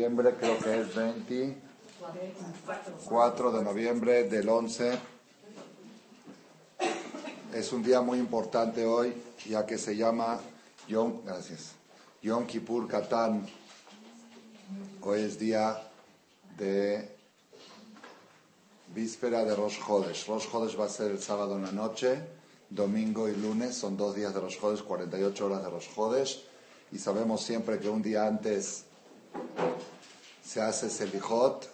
noviembre, creo que es 24 de noviembre del 11. Es un día muy importante hoy, ya que se llama Yom, gracias, Yom Kippur Katán. Hoy es día de víspera de Rosh Chodesh. Rosh Chodesh va a ser el sábado en la noche, domingo y lunes, son dos días de Rosh Chodesh, 48 horas de Rosh Chodesh. Y sabemos siempre que un día antes se hace Selijot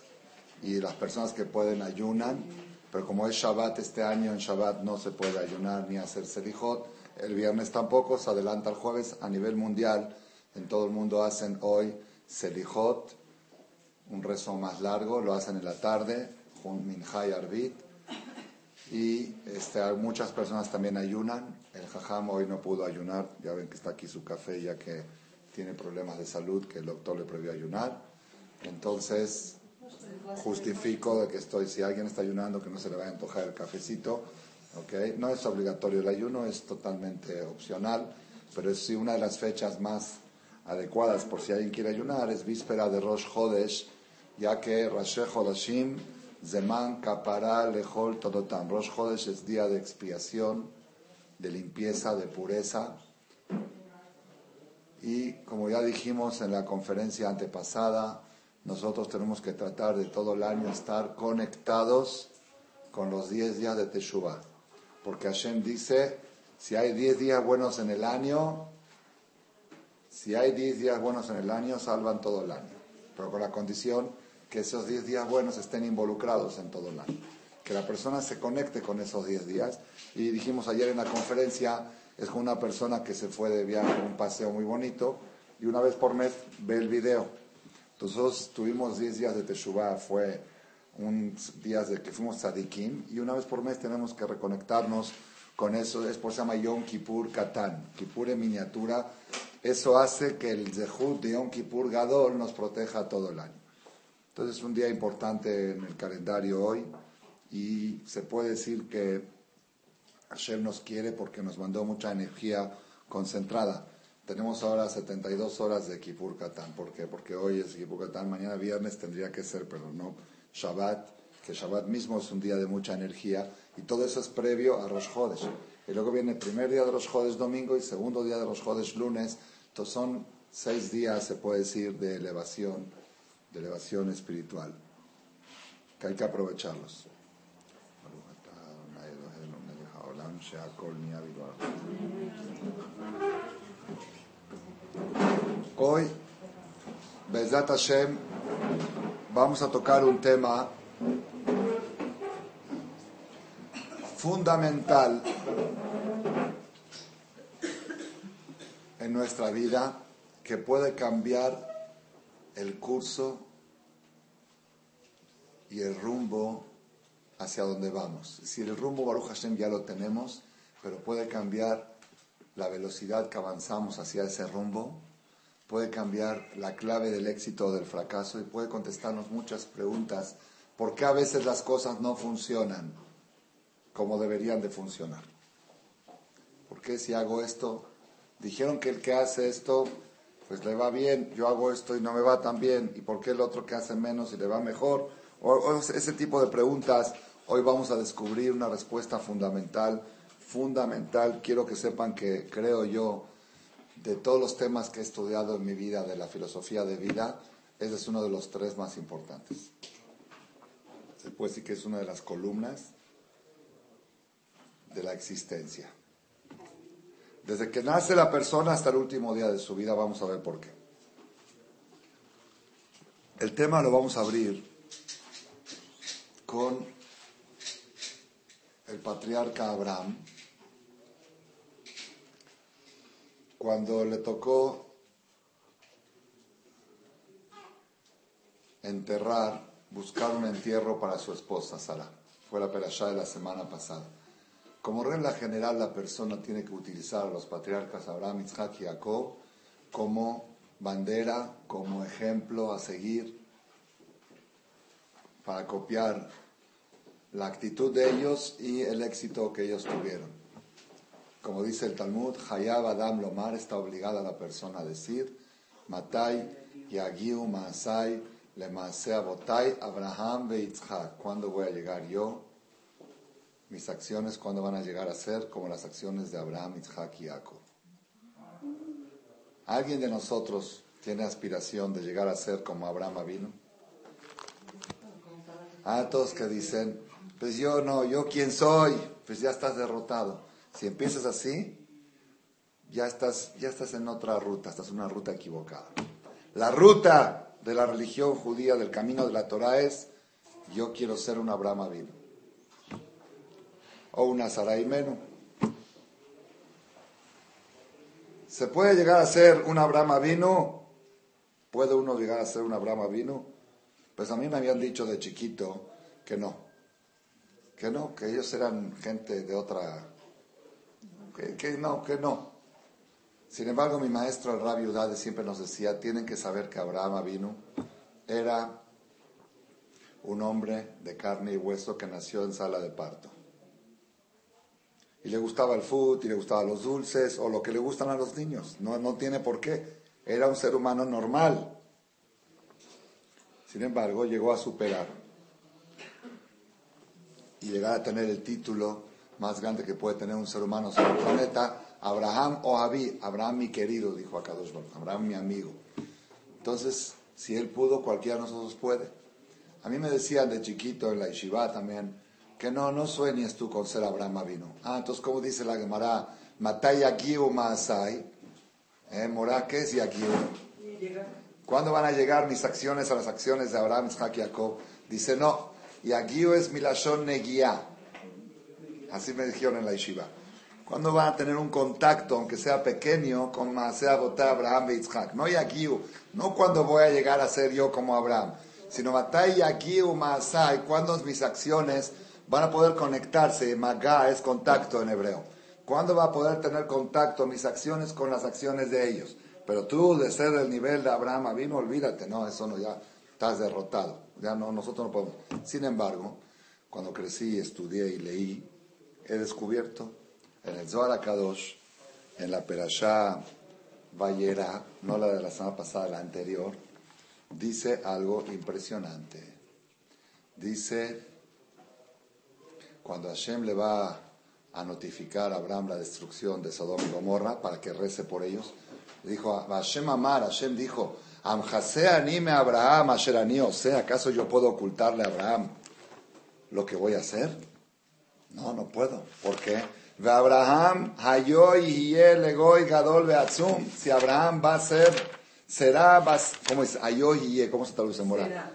y las personas que pueden ayunan, pero como es Shabbat este año, en Shabbat no se puede ayunar ni hacer Selijot. El viernes tampoco, se adelanta el jueves a nivel mundial. En todo el mundo hacen hoy Selijot, un rezo más largo, lo hacen en la tarde, Minjay Arbit. Y este, muchas personas también ayunan. El Jajam hoy no pudo ayunar, ya ven que está aquí su café ya que tiene problemas de salud que el doctor le prohibió ayunar. Entonces, justifico de que estoy, si alguien está ayunando, que no se le vaya a antojar el cafecito. ¿okay? No es obligatorio el ayuno, es totalmente opcional, pero es una de las fechas más adecuadas por si alguien quiere ayunar, es víspera de Rosh Chodesh, ya que Lejol Todotam. Rosh Chodesh es día de expiación, de limpieza, de pureza. Y como ya dijimos en la conferencia antepasada, nosotros tenemos que tratar de todo el año estar conectados con los 10 días de Teshuvah. Porque Hashem dice, si hay 10 días buenos en el año, si hay 10 días buenos en el año, salvan todo el año. Pero con la condición que esos 10 días buenos estén involucrados en todo el año. Que la persona se conecte con esos 10 días. Y dijimos ayer en la conferencia, es con una persona que se fue de viaje, un paseo muy bonito, y una vez por mes ve el video. Entonces tuvimos 10 días de Teshuvah, fue un días de que fuimos tzadikim, y una vez por mes tenemos que reconectarnos con eso, es por se llama Yom Kippur Katán, Kippur en miniatura, eso hace que el Zehut de Yom Kippur Gadol nos proteja todo el año. Entonces es un día importante en el calendario hoy, y se puede decir que Hashem nos quiere porque nos mandó mucha energía concentrada. Tenemos ahora 72 horas de Kippur Katán. ¿Por qué? Porque hoy es Kippur Katán, mañana viernes tendría que ser, pero no Shabbat, que Shabbat mismo es un día de mucha energía y todo eso es previo a Rosh Chodesh. Y luego viene el primer día de Rosh Chodesh domingo y segundo día de Rosh Chodesh lunes. Entonces son seis días, se puede decir, de elevación, de elevación espiritual, que hay que aprovecharlos. Hoy, Bezat Hashem, vamos a tocar un tema fundamental en nuestra vida que puede cambiar el curso y el rumbo hacia donde vamos. Si el rumbo Baruch Hashem ya lo tenemos, pero puede cambiar la velocidad que avanzamos hacia ese rumbo, puede cambiar la clave del éxito o del fracaso y puede contestarnos muchas preguntas. ¿Por qué a veces las cosas no funcionan como deberían de funcionar? ¿Por qué si hago esto? Dijeron que el que hace esto, pues le va bien, yo hago esto y no me va tan bien, ¿y por qué el otro que hace menos y le va mejor? o ese tipo de preguntas Hoy vamos a descubrir una respuesta fundamental, fundamental. Quiero que sepan que creo yo, de todos los temas que he estudiado en mi vida, de la filosofía de vida, ese es uno de los tres más importantes. Se puede decir que es una de las columnas de la existencia. Desde que nace la persona hasta el último día de su vida, vamos a ver por qué. El tema lo vamos a abrir con el patriarca Abraham, cuando le tocó enterrar, buscar un entierro para su esposa Sara. Fue la perashá de la semana pasada. Como regla general, la persona tiene que utilizar a los patriarcas Abraham, Isaac y Jacob como bandera, como ejemplo a seguir para copiar la actitud de ellos y el éxito que ellos tuvieron. Como dice el Talmud, Hayab Adam Lomar está obligada a la persona a decir, Matai Yagiu Maasai le Maasea Botai Abraham ve ¿Cuándo voy a llegar yo? Mis acciones, ¿cuándo van a llegar a ser como las acciones de Abraham, Isaac y Jacob? ¿Alguien de nosotros tiene aspiración de llegar a ser como Abraham vino? Ah, todos que dicen, pues yo no, yo quién soy, pues ya estás derrotado. Si empiezas así, ya estás, ya estás en otra ruta, estás en una ruta equivocada. La ruta de la religión judía, del camino de la Torah es, yo quiero ser un Abraham vino. O una Sarai. ¿Se puede llegar a ser un Abraham vino? ¿Puede uno llegar a ser un Abraham vino? Pues a mí me habían dicho de chiquito que no. Que no, que ellos eran gente de otra... Que, no, que no. Sin embargo, mi maestro, el Rabbi Udade, siempre nos decía, tienen que saber que Abraham vino era un hombre de carne y hueso que nació en sala de parto. Y le gustaba el food, y le gustaban los dulces, o lo que le gustan a los niños. No, no tiene por qué. Era un ser humano normal. Sin embargo, llegó a superar y llegar a tener el título más grande que puede tener un ser humano sobre el planeta, Abraham o Abí, Abraham mi querido, dijo a Kadosh Abraham mi amigo. Entonces, si él pudo, cualquiera de nosotros puede. A mí me decían de chiquito en la también, que no, no sueñes tú con ser Abraham vino. Ah, entonces, como dice la Gemara, Matai Yagiu Maasai, ¿eh? Morá, ¿qué es Yagiu? ¿Cuándo van a llegar mis acciones a las acciones de Abraham, Isaac y Jacob? Dice, no, Yagiu es Milashon Negia. Así me dijeron en la Yeshiva. ¿Cuándo van a tener un contacto, aunque sea pequeño, con Maasea Botá, Abraham y Isaac? No Yagiu, no cuando voy a llegar a ser yo como Abraham, sino Matai Yagiu Maasai, cuando mis acciones van a poder conectarse. Magá es contacto en hebreo. ¿Cuándo va a poder tener contacto mis acciones con las acciones de ellos? Pero tú, de ser del nivel de Abraham vino, olvídate, no, eso no, ya estás derrotado. Ya no, nosotros no podemos. Sin embargo, cuando crecí, estudié y leí, he descubierto en el Zohar Kadosh, en la Perashá Vallera, no la de la semana pasada, la anterior, dice algo impresionante. Dice, cuando Hashem le va a notificar a Abraham la destrucción de Sodoma y Gomorra para que rece por ellos, dijo, Hashem Amar, Hashem dijo, Amjase anime Abraham, Asher o sea, ¿acaso yo puedo ocultarle a Abraham lo que voy a hacer? No, no puedo. ¿Por qué? Ve Abraham, Hayoy, Legoy, Gadol, Beatzum. Si Abraham va a ser, será, ¿cómo es? Hayoy, ¿cómo se traduce en moral?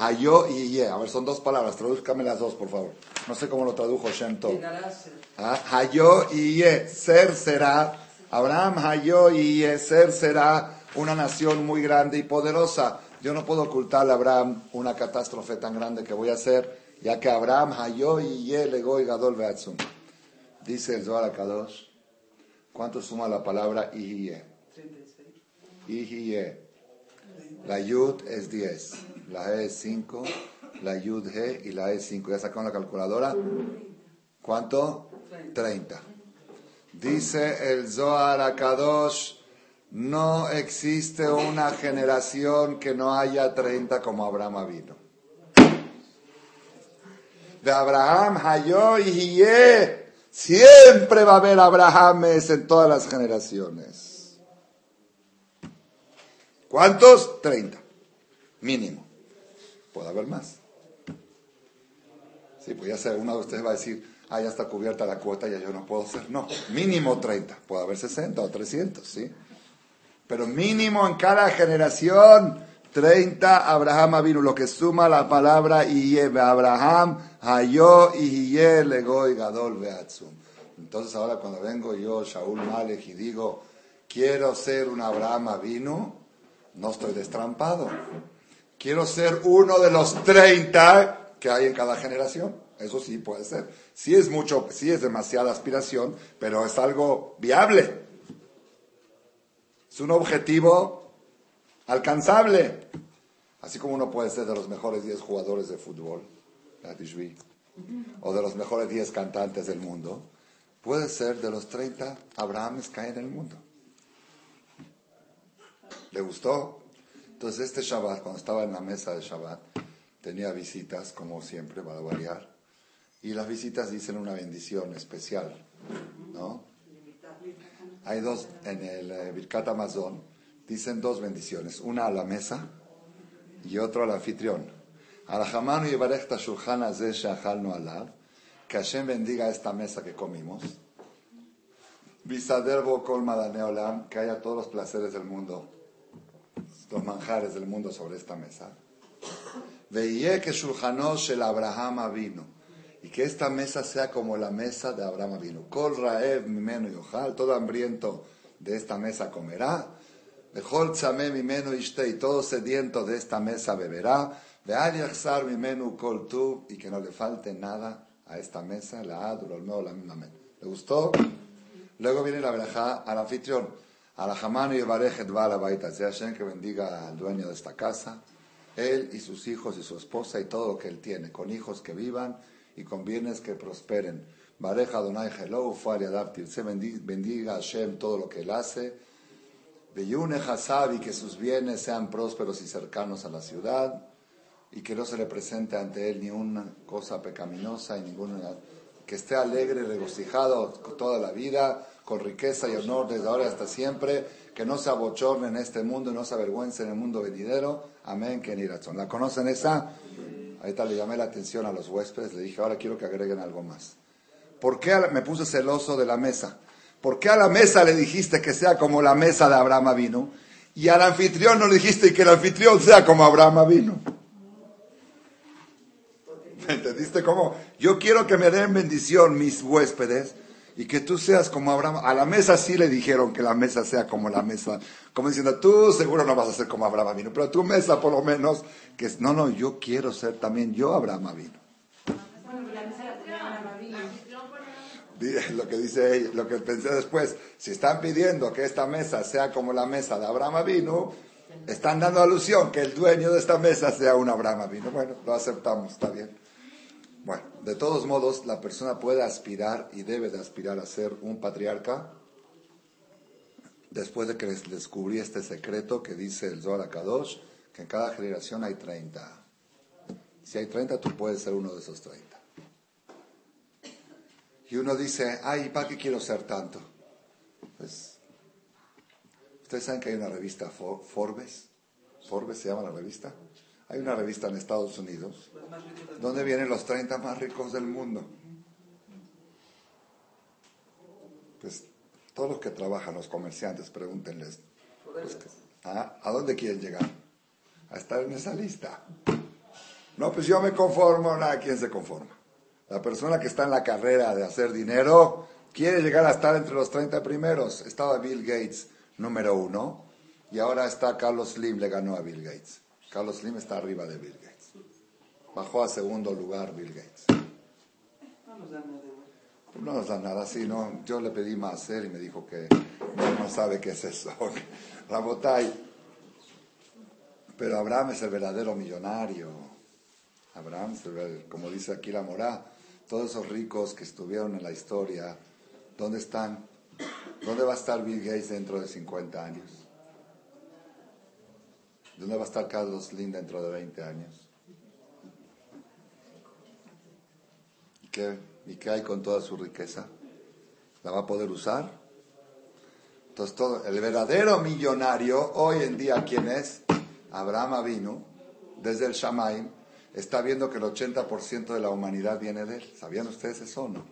Hayoy, a ver, son dos palabras, tradúzcame las dos, por favor. No sé cómo lo tradujo Shem Tov. Ah, Hayoy, ser será. Abraham, Hayoy, ser será una nación muy grande y poderosa. Yo no puedo ocultarle a Abraham una catástrofe tan grande que voy a hacer, ya que Abraham, Hayo y Yelego y Gadol Beatzum. Dice el Zohar Kadosh, ¿cuánto suma la palabra Ihie? 36. La Yud es 10, la E es 5, la Yud G y la E es 5. ¿Ya sacaron la calculadora? ¿Cuánto? 30. Dice el Zohar Kadosh, no existe una generación que no haya 30 como Abraham vino. De Abraham, Hayo y. Siempre va a haber Abrahames en todas las generaciones. ¿Cuántos? 30. Mínimo. Puede haber más. Sí, pues ya sé, uno de ustedes va a decir, ah, ya está cubierta la cuota, ya yo no puedo ser. No, mínimo 30. Puede haber 60 o 300, ¿sí? pero mínimo en cada generación 30 Abraham vino, lo que suma la palabra Iye, Abraham, Hayo, Iye, Legoy, Gadol, Beatzum. Entonces ahora cuando vengo yo, Shaul Malek, y digo, quiero ser un Abraham vino, no estoy destrampado. Quiero ser uno de los 30 que hay en cada generación. Eso sí puede ser. Sí es mucho, sí es demasiada aspiración, pero es algo viable. Es un objetivo alcanzable. Así como uno puede ser de los mejores 10 jugadores de fútbol, o de los mejores 10 cantantes del mundo, puede ser de los 30 Abrahames hay en el mundo. ¿Le gustó? Entonces este Shabbat, cuando estaba en la mesa de Shabbat, tenía visitas, como siempre, para variar. Y las visitas dicen una bendición especial, ¿no? Hay dos, en el eh, Birkat Amazon, dicen dos bendiciones. Una a la mesa y otra al anfitrión. Arahamanu y Shulchan ze no alab. Que Hashem bendiga esta mesa que comimos. Visaderbo kol madaneolam. Que haya todos los placeres del mundo, los manjares del mundo sobre esta mesa. Veie que Shulchanos el Abraham vino. Y que esta mesa sea como la mesa de Abraham vino. Kol raev mimeno y Todo hambriento de esta mesa comerá. Mejor tzame mimeno ishte. Y todo sediento de esta mesa beberá mi menú kol tu y que no le falte nada a esta mesa, la adro, el la misma ¿Le gustó? Luego viene la verajá al anfitrión. Alajamano y Barejet va a la baita. Hashem que bendiga al dueño de esta casa, él y sus hijos y su esposa y todo lo que él tiene, con hijos que vivan y con bienes que prosperen. Bareja Donai Hello, Fari Adaptir. Se bendiga a Hashem todo lo que él hace. Beyune Hasabi, que sus bienes sean prósperos y cercanos a la ciudad y que no se le presente ante él ni una cosa pecaminosa y ninguna que esté alegre, regocijado toda la vida, con riqueza y honor desde ahora hasta siempre, que no se abochorne en este mundo y no se avergüence en el mundo venidero. Amén, que ni razón. ¿La conocen esa? Ahorita le llamé la atención a los huéspedes, le dije, ahora quiero que agreguen algo más. ¿Por qué me puse celoso de la mesa? ¿Por qué a la mesa le dijiste que sea como la mesa de Abraham vino? Y al anfitrión no le dijiste que el anfitrión sea como Abraham vino. ¿Me entendiste cómo? Yo quiero que me den bendición mis huéspedes y que tú seas como Abraham. A la mesa sí le dijeron que la mesa sea como la mesa. Como diciendo, tú seguro no vas a ser como Abraham vino, pero tu mesa por lo menos, que no, no, yo quiero ser también yo Abraham vino. Lo que dice ella, lo que pensé después, si están pidiendo que esta mesa sea como la mesa de Abraham vino, están dando alusión que el dueño de esta mesa sea un Abraham vino. Bueno, lo aceptamos, está bien. Bueno, de todos modos, la persona puede aspirar y debe de aspirar a ser un patriarca después de que les descubrí este secreto que dice el Zohar Kadosh, que en cada generación hay 30. Si hay 30, tú puedes ser uno de esos 30. Y uno dice, ay, ¿para qué quiero ser tanto? Pues, ¿ustedes saben que hay una revista Forbes? ¿Forbes se llama la revista? Hay una revista en Estados Unidos donde vienen los 30 más ricos del mundo. Pues todos los que trabajan, los comerciantes, pregúntenles, pues, ¿a, ¿a dónde quieren llegar? A estar en esa lista. No, pues yo me conformo, nada, ¿quién se conforma? La persona que está en la carrera de hacer dinero quiere llegar a estar entre los 30 primeros. Estaba Bill Gates número uno y ahora está Carlos Slim, le ganó a Bill Gates. Carlos Slim está arriba de Bill Gates. Bajó a segundo lugar Bill Gates. No nos da nada, sí, no. Yo le pedí más hacer y me dijo que no, sabe qué es eso. Rabotai. Pero Abraham es el verdadero millonario. Abraham, como dice aquí la Morá, todos esos ricos que estuvieron en la historia, ¿dónde están? ¿Dónde va a estar Bill Gates dentro de 50 años? ¿Dónde va a estar Carlos Slim dentro de 20 años? ¿Y qué, ¿Y qué hay con toda su riqueza? ¿La va a poder usar? Entonces, todo, el verdadero millonario hoy en día, ¿quién es? Abraham Avinu, desde el Shamaim, está viendo que el 80% de la humanidad viene de él. ¿Sabían ustedes eso o no?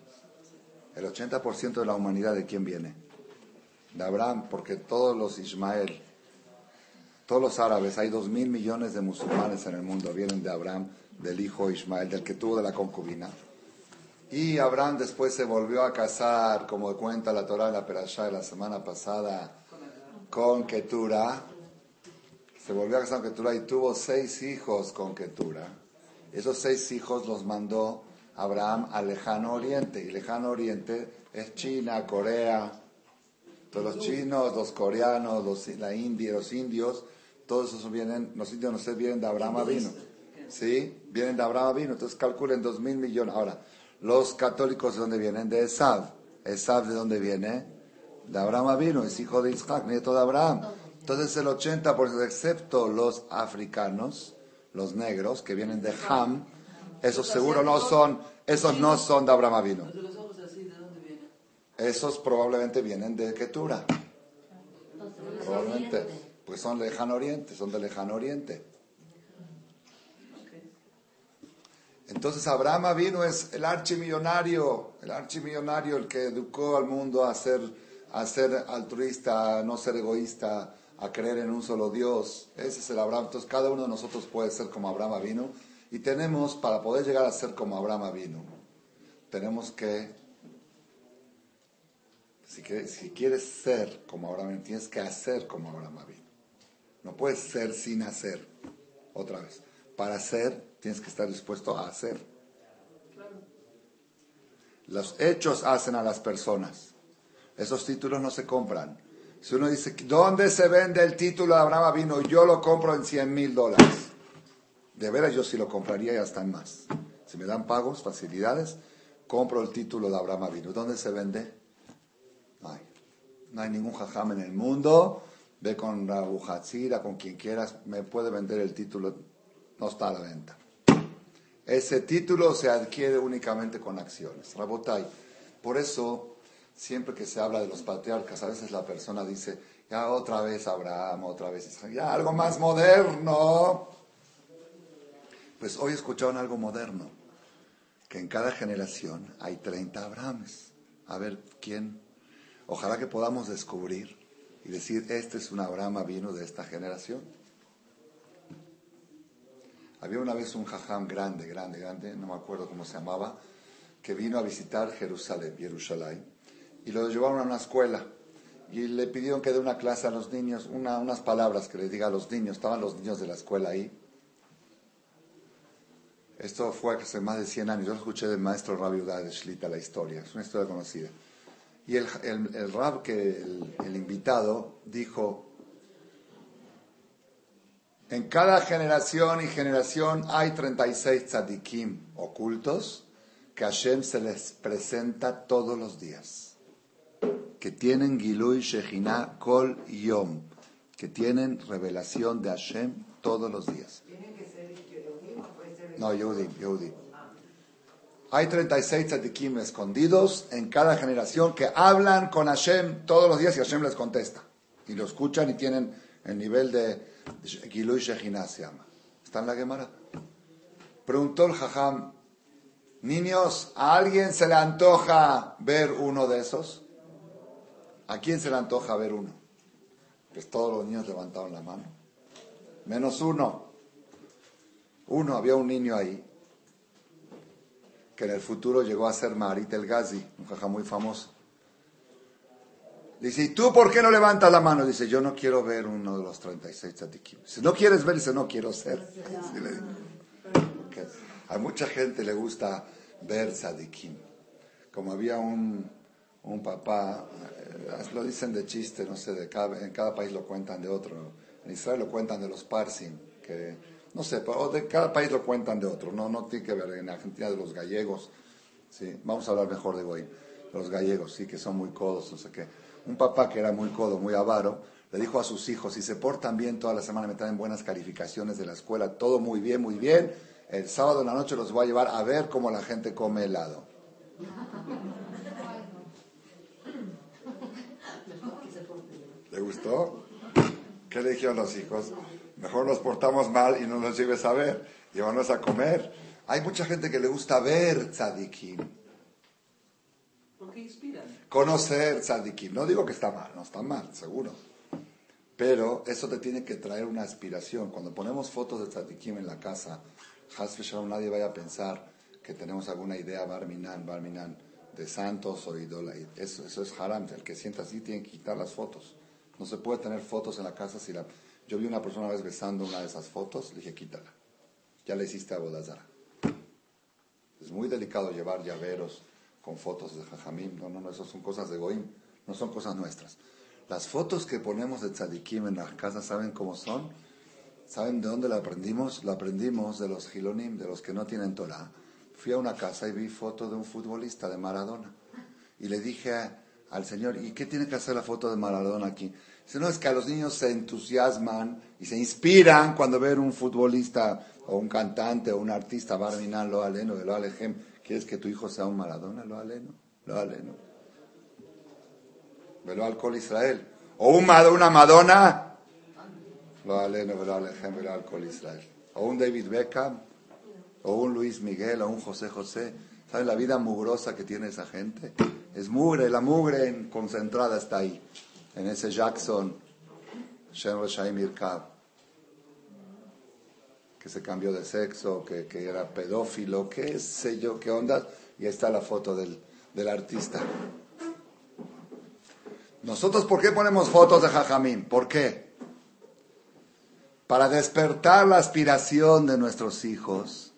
El 80% de la humanidad, ¿de quién viene? De Abraham, porque todos los Ismael, todos los árabes, hay dos mil millones de musulmanes en el mundo, vienen de Abraham, del hijo Ismael, del que tuvo de la concubina. Y Abraham después se volvió a casar, como cuenta la Torah en la Perashá de la semana pasada, con Ketura. Se volvió a casar con Ketura y tuvo seis hijos con Ketura. Esos seis hijos los mandó Abraham al lejano oriente. Y lejano oriente es China, Corea. Todos los chinos, los coreanos, los, la India, los indios todos esos vienen, los indios no sé, vienen de Abraham vino. ¿Sí? Vienen de Abraham vino. Entonces calculen dos mil millones. Ahora, los católicos de dónde vienen? De Esav. Esav de dónde viene? De Abraham vino, es hijo de Isaac, nieto de Abraham. Entonces el 80%, excepto los africanos, los negros, que vienen de Ham, esos seguro no son, esos no son de Abraham Avino. Esos probablemente vienen de Ketura. Probablemente. Pues son lejano oriente, son de lejano oriente. Entonces Abraham vino es el archimillonario, el archimillonario, el que educó al mundo a ser, a ser altruista, a no ser egoísta, a creer en un solo Dios. Ese es el Abraham. Entonces cada uno de nosotros puede ser como Abraham vino. Y tenemos, para poder llegar a ser como Abraham vino, tenemos que, si, quieres ser como Abraham tienes que hacer como Abraham vino. No puedes ser sin hacer. Otra vez. Para ser, tienes que estar dispuesto a hacer. Los hechos hacen a las personas. Esos títulos no se compran. Si uno dice, ¿dónde se vende el título de Abraham vino? Yo lo compro en 100 mil dólares. De veras yo sí lo compraría y hasta en más. Si me dan pagos, facilidades, compro el título de Abraham vino. ¿Dónde se vende? No hay. No hay ningún jajam en el mundo. Ve con la Bujatzira, con quien quieras, me puede vender el título. No está a la venta. Ese título se adquiere únicamente con acciones. Rabotay. Por eso siempre que se habla de los patriarcas, a veces la persona dice, ya otra vez Abraham, otra vez Israel, ya algo más moderno. Pues hoy escucharon algo moderno, que en cada generación hay 30 Abrahames. A ver quién. Ojalá que podamos descubrir y decir, este es un Abraham vino de esta generación. Había una vez un jajam grande, grande, grande, no me acuerdo cómo se llamaba, que vino a visitar Jerusalén, Jerusalén y lo llevaron a una escuela y le pidieron que dé una clase a los niños, unas palabras que le diga a los niños. Estaban los niños de la escuela ahí. Esto fue hace más de 100 años. Yo escuché del maestro Rabbi de Shlita, la historia. Es una historia conocida. Y el, el, Rab, que el, invitado, dijo, en cada generación y generación hay 36 tzadikim ocultos que Hashem se les presenta todos los días que tienen Gilui Shejina Kol Yom, que tienen revelación de Hashem todos los días. ¿Tienen que ser No, Yehudim, Yehudim. Hay 36 tzadikim escondidos en cada generación que hablan con Hashem todos los días y Hashem les contesta. Y lo escuchan y tienen el nivel de Gilui Shejina se llama. ¿Está en la Gemara? Preguntó el Jajam, niños, ¿a alguien se le antoja ver uno de esos? ¿A quién se le antoja ver uno? Pues todos los niños levantaron la mano. Menos uno. Uno, había un niño ahí que en el futuro llegó a ser Marit el Gazi, un jaja muy famoso. Dice, ¿y tú por qué no levantas la mano? Dice, yo no quiero ver uno de los 36 tzadikim. Si no quieres ver, dice, no quiero ser. a mucha gente le gusta ver tzadikim. Como había un, un papá, eh, lo dicen de chiste, no sé, de cada, en cada país lo cuentan de otro. En Israel lo cuentan de los Parsim, que no sé, pero de cada país lo cuentan de otro, no, no tiene que ver, en Argentina de los gallegos, sí, vamos a hablar mejor de Goy, los gallegos, sí, que son muy codos, no sé qué. Un papá que era muy codo, muy avaro, le dijo a sus hijos, si se portan bien toda la semana, me traen buenas calificaciones de la escuela, todo muy bien, muy bien, el sábado en la noche los voy a llevar a ver cómo la gente come helado. ¿Le gustó? ¿Qué le dijeron los hijos? Mejor nos portamos mal y no nos lleves a ver. Llévanos a comer. Hay mucha gente que le gusta ver tzadikim. qué inspiran. Conocer tzadikim. No digo que está mal, no está mal, seguro. Pero eso te tiene que traer una aspiración. Cuando ponemos fotos de tzadikim en la casa, nadie vaya a pensar que tenemos alguna idea barminan, barminan, de santos o ídolos. Eso, eso es haram. El que sienta así tiene que quitar las fotos. No se puede tener fotos en la casa si la... Yo vi una persona una vez besando una de esas fotos, le dije, quítala. Ya le hiciste a Bodazara. Es muy delicado llevar llaveros con fotos de Jajamim. No, no, no, eso son cosas de Goim, no son cosas nuestras. Las fotos que ponemos de Tzadikim en las casas, ¿saben cómo son? ¿Saben de dónde la aprendimos? La aprendimos de los Gilonim, de los que no tienen Torah. Fui a una casa y vi foto de un futbolista de Maradona. Y le dije al Señor, ¿y qué tiene que hacer la foto de Maradona aquí? Dice, no, es que a los niños se entusiasman y se inspiran cuando ven un futbolista o un cantante o un artista, Barminan, lo aleno, lo alejem. ¿Quieres que tu hijo sea un Maradona? Lo aleno, lo aleno. Velo alcohol Israel. O un, una Madonna, lo aleno, lo alejem, velo alcohol Israel. O un David Beckham, o un Luis Miguel, o un José José. ¿Saben la vida mugrosa que tiene esa gente? Es mugre, la mugre concentrada está ahí, en ese Jackson, Reshaim que se cambió de sexo, que, que, era pedófilo, qué sé yo, qué onda. Y ahí está la foto del, del artista. Nosotros, ¿por qué ponemos fotos de Jajamín? ¿Por qué? Para despertar la aspiración de nuestros hijos.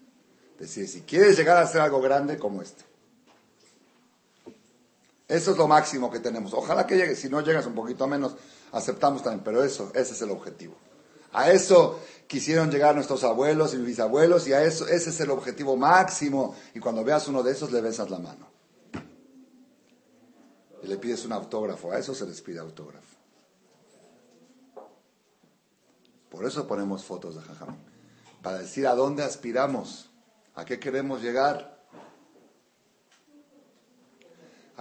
Decir, si quieres llegar a ser algo grande como este. Eso es lo máximo que tenemos. Ojalá que llegue. Si no llegas un poquito menos, aceptamos también. Pero eso, ese es el objetivo. A eso quisieron llegar nuestros abuelos y bisabuelos y a eso, ese es el objetivo máximo. Y cuando veas uno de esos, le besas la mano. Y le pides un autógrafo. A eso se les pide autógrafo. Por eso ponemos fotos de Jajam. Para decir a dónde aspiramos, a qué queremos llegar.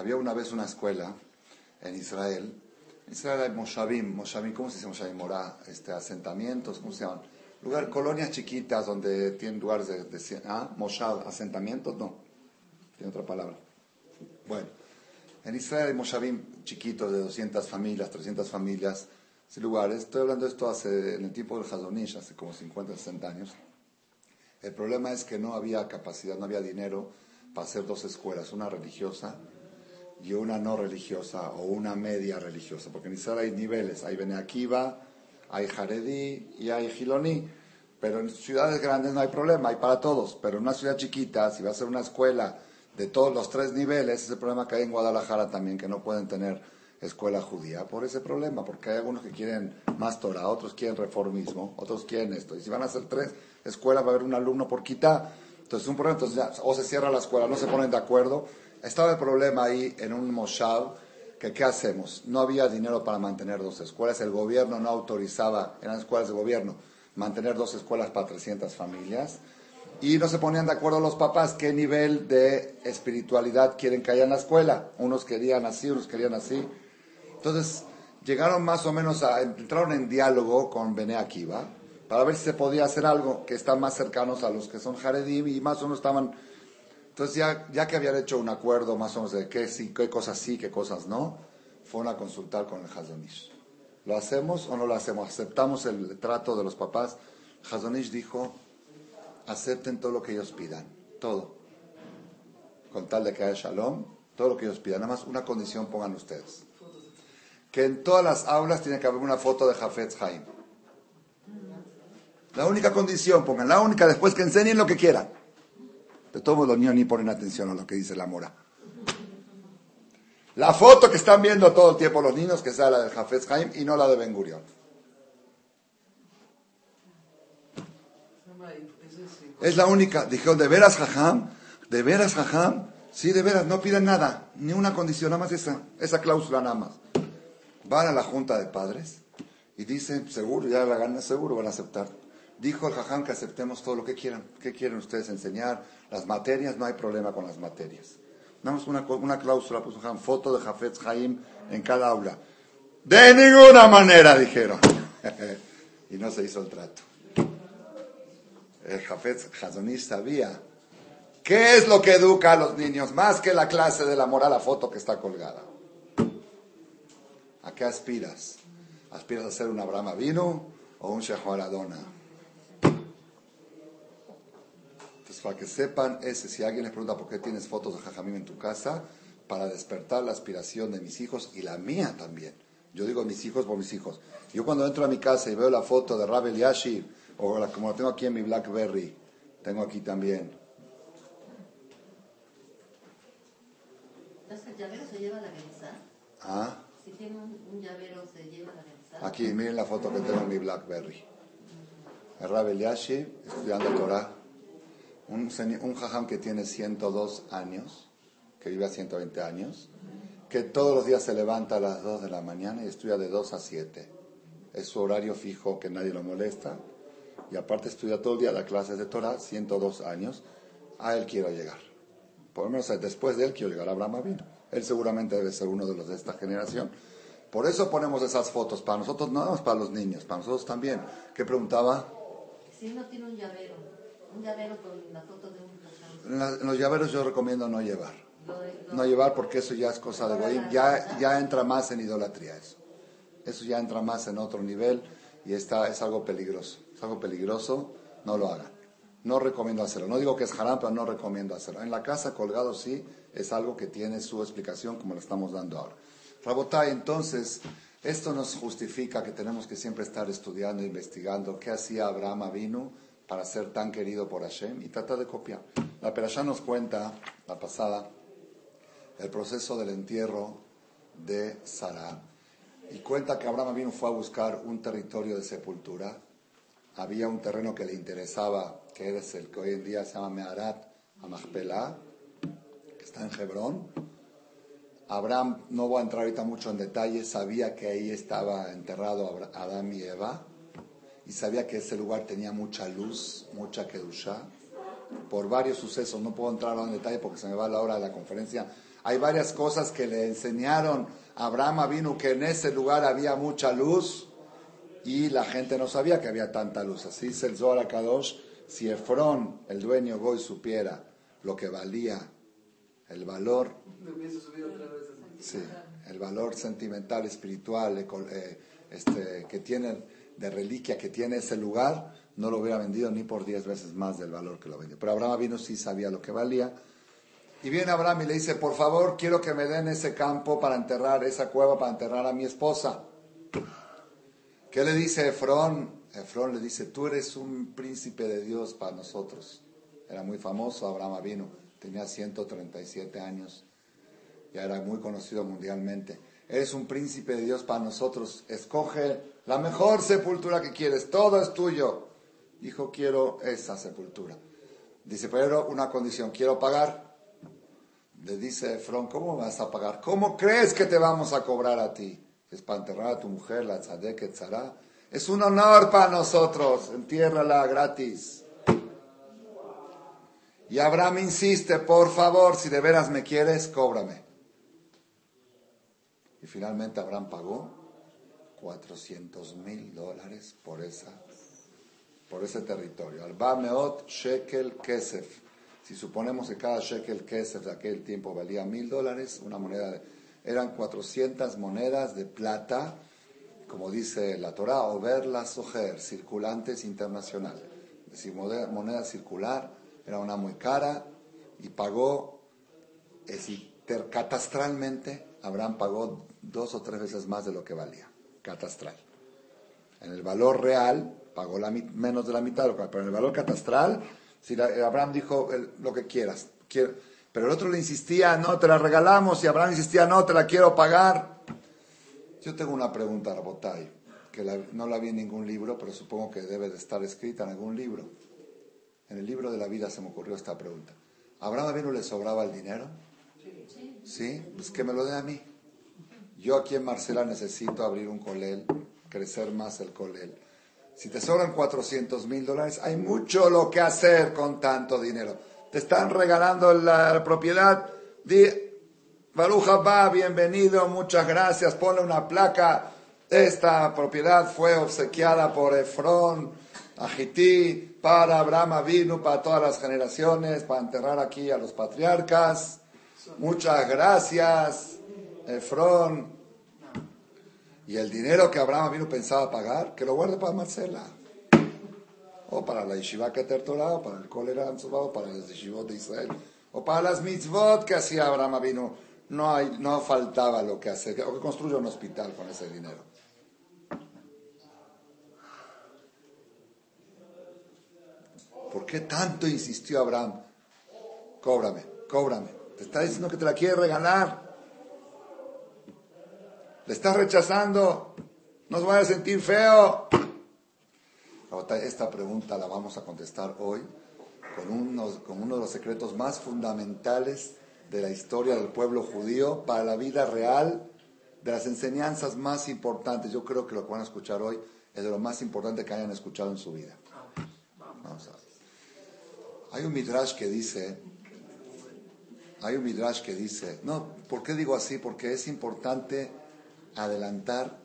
Había una vez una escuela en Israel Israel hay Moshavim, Moshavim, ¿cómo se dice Moshavim? Morá, este, asentamientos, ¿cómo se llaman? Lugar, colonias chiquitas donde tienen lugares de, de ¿ah? Moshav, asentamientos, no, tiene otra palabra. Bueno, en Israel hay Moshavim chiquitos de 200 familias, 300 familias, lugares. Estoy hablando de esto hace, en el tiempo del Hazonish, hace como 50, 60 años. El problema es que no había capacidad, no había dinero para hacer dos escuelas, una religiosa y una no religiosa o una media religiosa, porque en Israel hay niveles, hay Bene Akiva, hay Haredi y hay Giloni, pero en ciudades grandes no hay problema, hay para todos, pero en una ciudad chiquita, si va a ser una escuela de todos los tres niveles, ese problema que hay en Guadalajara también, que no pueden tener escuela judía por ese problema, porque hay algunos que quieren más Torah, otros quieren reformismo, otros quieren esto, y si van a ser tres escuelas va a haber un alumno por quita, entonces es un problema, entonces o se cierra la escuela, no se ponen de acuerdo, estaba el problema ahí en un Moshav, que ¿qué hacemos? No había dinero para mantener dos escuelas, el gobierno no autorizaba, eran escuelas de gobierno, mantener dos escuelas para 300 familias, y no se ponían de acuerdo los papás qué nivel de espiritualidad quieren que haya en la escuela. Unos querían así, otros querían así. Entonces, llegaron más o menos a, entraron en diálogo con Bene Akiva, para ver si se podía hacer algo que están más cercanos a los que son Jaredim y más o menos estaban entonces, ya, ya que habían hecho un acuerdo más o menos de qué, sí, qué cosas sí, qué cosas no, fueron a consultar con el Hazonish. ¿Lo hacemos o no lo hacemos? ¿Aceptamos el trato de los papás? Hazonish dijo, acepten todo lo que ellos pidan, todo. Con tal de que haya shalom, todo lo que ellos pidan. Nada más una condición pongan ustedes. Que en todas las aulas tiene que haber una foto de Jafetz Haim. La única condición, pongan la única, después que enseñen lo que quieran. De todos los niños ni ponen atención a lo que dice la mora. La foto que están viendo todo el tiempo los niños, que sea la del Jafez Haim y no la de Ben Gurion. Es la única. Dijeron, ¿de veras, Jajam? ¿De veras, Jajam? Sí, de veras, no piden nada, ni una condición, nada más esa, esa cláusula nada más. Van a la junta de padres y dicen, seguro, ya la gana, seguro van a aceptar. Dijo el Jajam que aceptemos todo lo que quieran. ¿Qué quieren ustedes enseñar? Las materias, no hay problema con las materias. Damos una, una cláusula, puso Jajam, foto de Jafetz Haim en cada aula. De ninguna manera, dijeron. y no se hizo el trato. El Jafetz Hazonish sabía qué es lo que educa a los niños, más que la clase de la moral, la foto que está colgada. ¿A qué aspiras? ¿Aspiras a ser un Abraham Vino o un Shehuaradona? Para que sepan ese, si alguien les pregunta por qué tienes fotos de Jajamim en tu casa, para despertar la aspiración de mis hijos y la mía también. Yo digo mis hijos por mis hijos. Yo cuando entro a mi casa y veo la foto de Rabel Yashi, o como la tengo aquí en mi Blackberry, tengo aquí también. ¿El llavero se lleva la benza? ¿Ah? Si tiene un, llavero, se lleva la benza. Aquí, miren la foto que tengo en mi Blackberry. El Rabel Yashi, estudiando Torah un, un jajam que tiene 102 años, que vive a 120 años, que todos los días se levanta a las 2 de la mañana y estudia de 2 a 7. Es su horario fijo que nadie lo molesta. Y aparte estudia todo el día las clases de Torah, 102 años. A él quiero llegar. Por lo menos después de él quiero llegar a Abraham vino. Él seguramente debe ser uno de los de esta generación. Por eso ponemos esas fotos, para nosotros, no para los niños, para nosotros también. ¿Qué preguntaba? Si uno tiene un llavero, un llavero con la foto de un en, los llaveros yo recomiendo no llevar. No llevar porque eso ya es cosa de Goyim, ya, ya entra más en idolatría eso. Eso ya entra más en otro nivel y está, es algo peligroso. Es algo peligroso, no lo hagan. No recomiendo hacerlo. No digo que es haram, pero no recomiendo hacerlo. En la casa colgado sí es algo que tiene su explicación como lo estamos dando ahora. Rabotay, entonces, esto nos justifica que tenemos que siempre estar estudiando, investigando qué hacía Abraham vino para ser tan querido por Hashem y trata de copiar. La Perashá nos cuenta, la pasada, el proceso del entierro de Sara y cuenta que Abraham vino fue a buscar un territorio de sepultura. Había un terreno que le interesaba, que es el que hoy en día se llama Meharat Amachpelah, que está en Hebrón Abraham, no voy a entrar ahorita mucho en detalle, sabía que ahí estaba enterrado Adán y Eva y sabía que ese lugar tenía mucha luz, mucha kedusha, por varios sucesos, no puedo entrar en detalle porque se me va la hora de la conferencia. Hay varias cosas que le enseñaron a Abraham vino que en ese lugar había mucha luz y la gente no sabía que había tanta luz. Así dice el Zohar Kadosh, si Efrón, el dueño Goy, supiera lo que valía el valor Sí, el valor sentimental, espiritual, eh, este, que tiene, de reliquia que tiene ese lugar, no lo hubiera vendido ni por diez veces más del valor que lo vendió. Pero Abraham vino sí sabía lo que valía. Y viene Abraham y le dice, por favor, quiero que me den ese campo para enterrar, esa cueva para enterrar a mi esposa. ¿Qué le dice Efrón? Efrón le dice, tú eres un príncipe de Dios para nosotros. Era muy famoso, Abraham vino, tenía 137 años ya era muy conocido mundialmente. Eres un príncipe de Dios para nosotros. Escoge la mejor sepultura que quieres. Todo es tuyo. Dijo, quiero esa sepultura. Dice, pero una condición, quiero pagar. Le dice Efron, ¿cómo vas a pagar? ¿Cómo crees que te vamos a cobrar a ti? Es para enterrar a tu mujer, la tzadek etzara. Es un honor para nosotros. Entiérrala gratis. Y Abraham insiste, por favor, si de veras me quieres, cóbrame. Y finalmente Abraham pagó 400 mil dólares por, esa, por ese territorio. Alba meot shekel kesef. Si suponemos que cada shekel kesef de aquel tiempo valía mil dólares, una moneda de, eran 400 monedas de plata, como dice la Torah, o verla sojer, circulantes internacional. Es decir, moneda circular, era una muy cara y pagó, es catastralmente, Abraham pagó dos o tres veces más de lo que valía, catastral. En el valor real pagó la, menos de la mitad, pero en el valor catastral, si Abraham dijo lo que quieras, pero el otro le insistía, no, te la regalamos, y Abraham insistía, no, te la quiero pagar. Yo tengo una pregunta, Rabotay, que no la vi en ningún libro, pero supongo que debe de estar escrita en algún libro. En el libro de la vida se me ocurrió esta pregunta. ¿A Abraham no le sobraba el dinero? Sí. ¿Sí? Pues que me lo dé a mí. Yo aquí en Marcela necesito abrir un colel, crecer más el colel. Si te sobran 400 mil dólares, hay mucho lo que hacer con tanto dinero. Te están regalando la, propiedad. Di, Baruja va, bienvenido, muchas gracias. Ponle una placa. Esta propiedad fue obsequiada por Efrón, Agití, para Abraham vino para todas las generaciones, para enterrar aquí a los patriarcas. Muchas gracias. Efrón. Y el dinero que Abraham vino pensaba pagar, que lo guarde para Marcela. O para la yeshiva Keter Torah, o para el cólera o para las yeshivot de Israel. O para las mitzvot que hacía Abraham vino. No, hay, no faltaba lo que hacer. O que construya un hospital con ese dinero. ¿Por qué tanto insistió Abraham? Cóbrame, cóbrame. Te está diciendo que te la quiere regalar. Le estás rechazando. No se vaya a sentir feo. Esta pregunta la vamos a contestar hoy con, con uno de los secretos más fundamentales de la historia del pueblo judío para la vida real, de las enseñanzas más importantes. Yo creo que lo que van a escuchar hoy es de lo más importante que hayan escuchado en su vida. Vamos a ver. Hay un midrash que dice, hay un midrash que dice, no, ¿por qué digo así? Porque es importante adelantar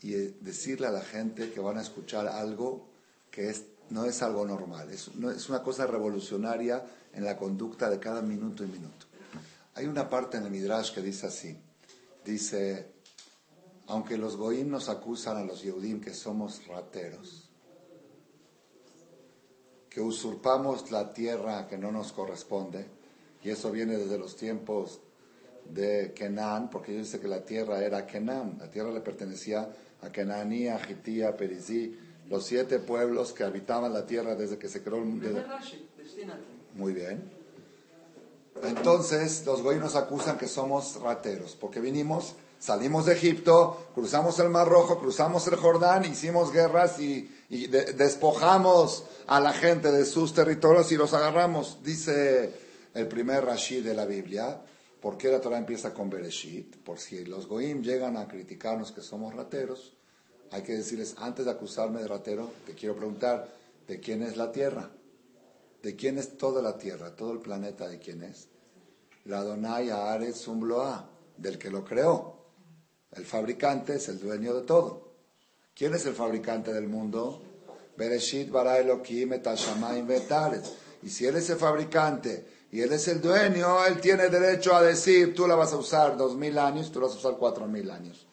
y decirle a la gente que van a escuchar algo que es, no es algo normal, es, es una cosa revolucionaria en la conducta de cada minuto y minuto. Hay una parte en el Midrash que dice así, dice, aunque los goim nos acusan a los Yehudim que somos rateros, que usurpamos la tierra que no nos corresponde, y eso viene desde los tiempos de Kenan, porque ellos dicen que la tierra era Kenan, la tierra le pertenecía a Kenanía, Jitía, Perizí, los siete pueblos que habitaban la tierra desde que se creó el mundo. Muy bien. Entonces, los goy nos acusan que somos rateros, porque vinimos, salimos de Egipto, cruzamos el Mar Rojo, cruzamos el Jordán, hicimos guerras y, despojamos a la gente de sus territorios y los agarramos. Dice el primer Rashid de la Biblia, ¿por qué la Torah empieza con Bereshit? Por si los goim llegan a criticarnos que somos rateros, hay que decirles, antes de acusarme de ratero, te quiero preguntar, ¿de quién es la tierra? ¿De quién es toda la tierra, todo el planeta, de quién es? La Donai Aretz Umbloa, del que lo creó. El fabricante es el dueño de todo. ¿Quién es el fabricante del mundo? Bereshit bara Elohim et Y si él es el fabricante y él es el dueño, él tiene derecho a decir, tú la vas a usar dos mil años, tú la vas a usar cuatro mil años.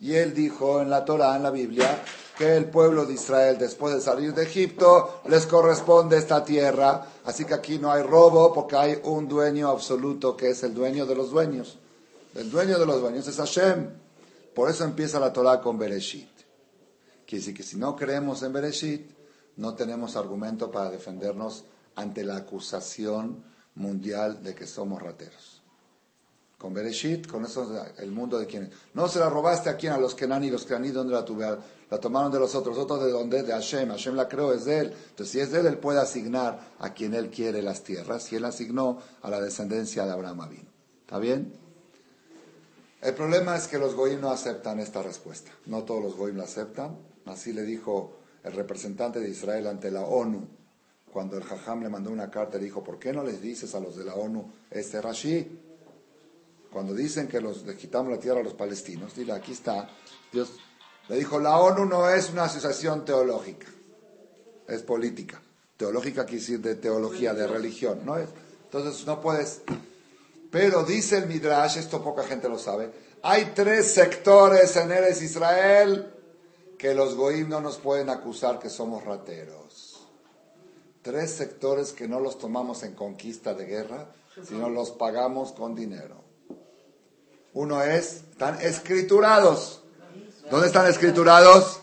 Y él dijo en la Torah, en la Biblia, que el pueblo de Israel, después de salir de Egipto, les corresponde esta tierra. Así que aquí no hay robo porque hay un dueño absoluto que es el dueño de los dueños. El dueño de los dueños es Hashem. Por eso empieza la Torah con Bereshit. Quiere decir que si no creemos en Bereshit, no tenemos argumento para defendernos ante la acusación mundial de que somos rateros. Con Bereshit, con eso el mundo de quienes. No se la robaste a quién, a los Kenani, los Kenani, ¿dónde la tuvieron? La tomaron de los otros, otros de dónde, de Hashem. Hashem la creó, es de él. Entonces, si es de él, él puede asignar a quien él quiere las tierras. Y él asignó a la descendencia de Abraham Abin. ¿Está bien? El problema es que los goyim no aceptan esta respuesta. No todos los goyim la aceptan. Así le dijo el representante de Israel ante la ONU. Cuando el Jajam le mandó una carta, le dijo, ¿por qué no les dices a los de la ONU este Rashi? Cuando dicen que los, le quitamos la tierra a los palestinos, dile, aquí está, Dios le dijo, la ONU no es una asociación teológica, es política. Teológica quiere decir de teología, de religión, ¿no es? Entonces no puedes... Pero dice el Midrash, esto poca gente lo sabe, hay tres sectores en Eres Israel que los goim no nos pueden acusar que somos rateros. Tres sectores que no los tomamos en conquista de guerra, sino los pagamos con dinero. Uno es, están escriturados. ¿Dónde están escriturados?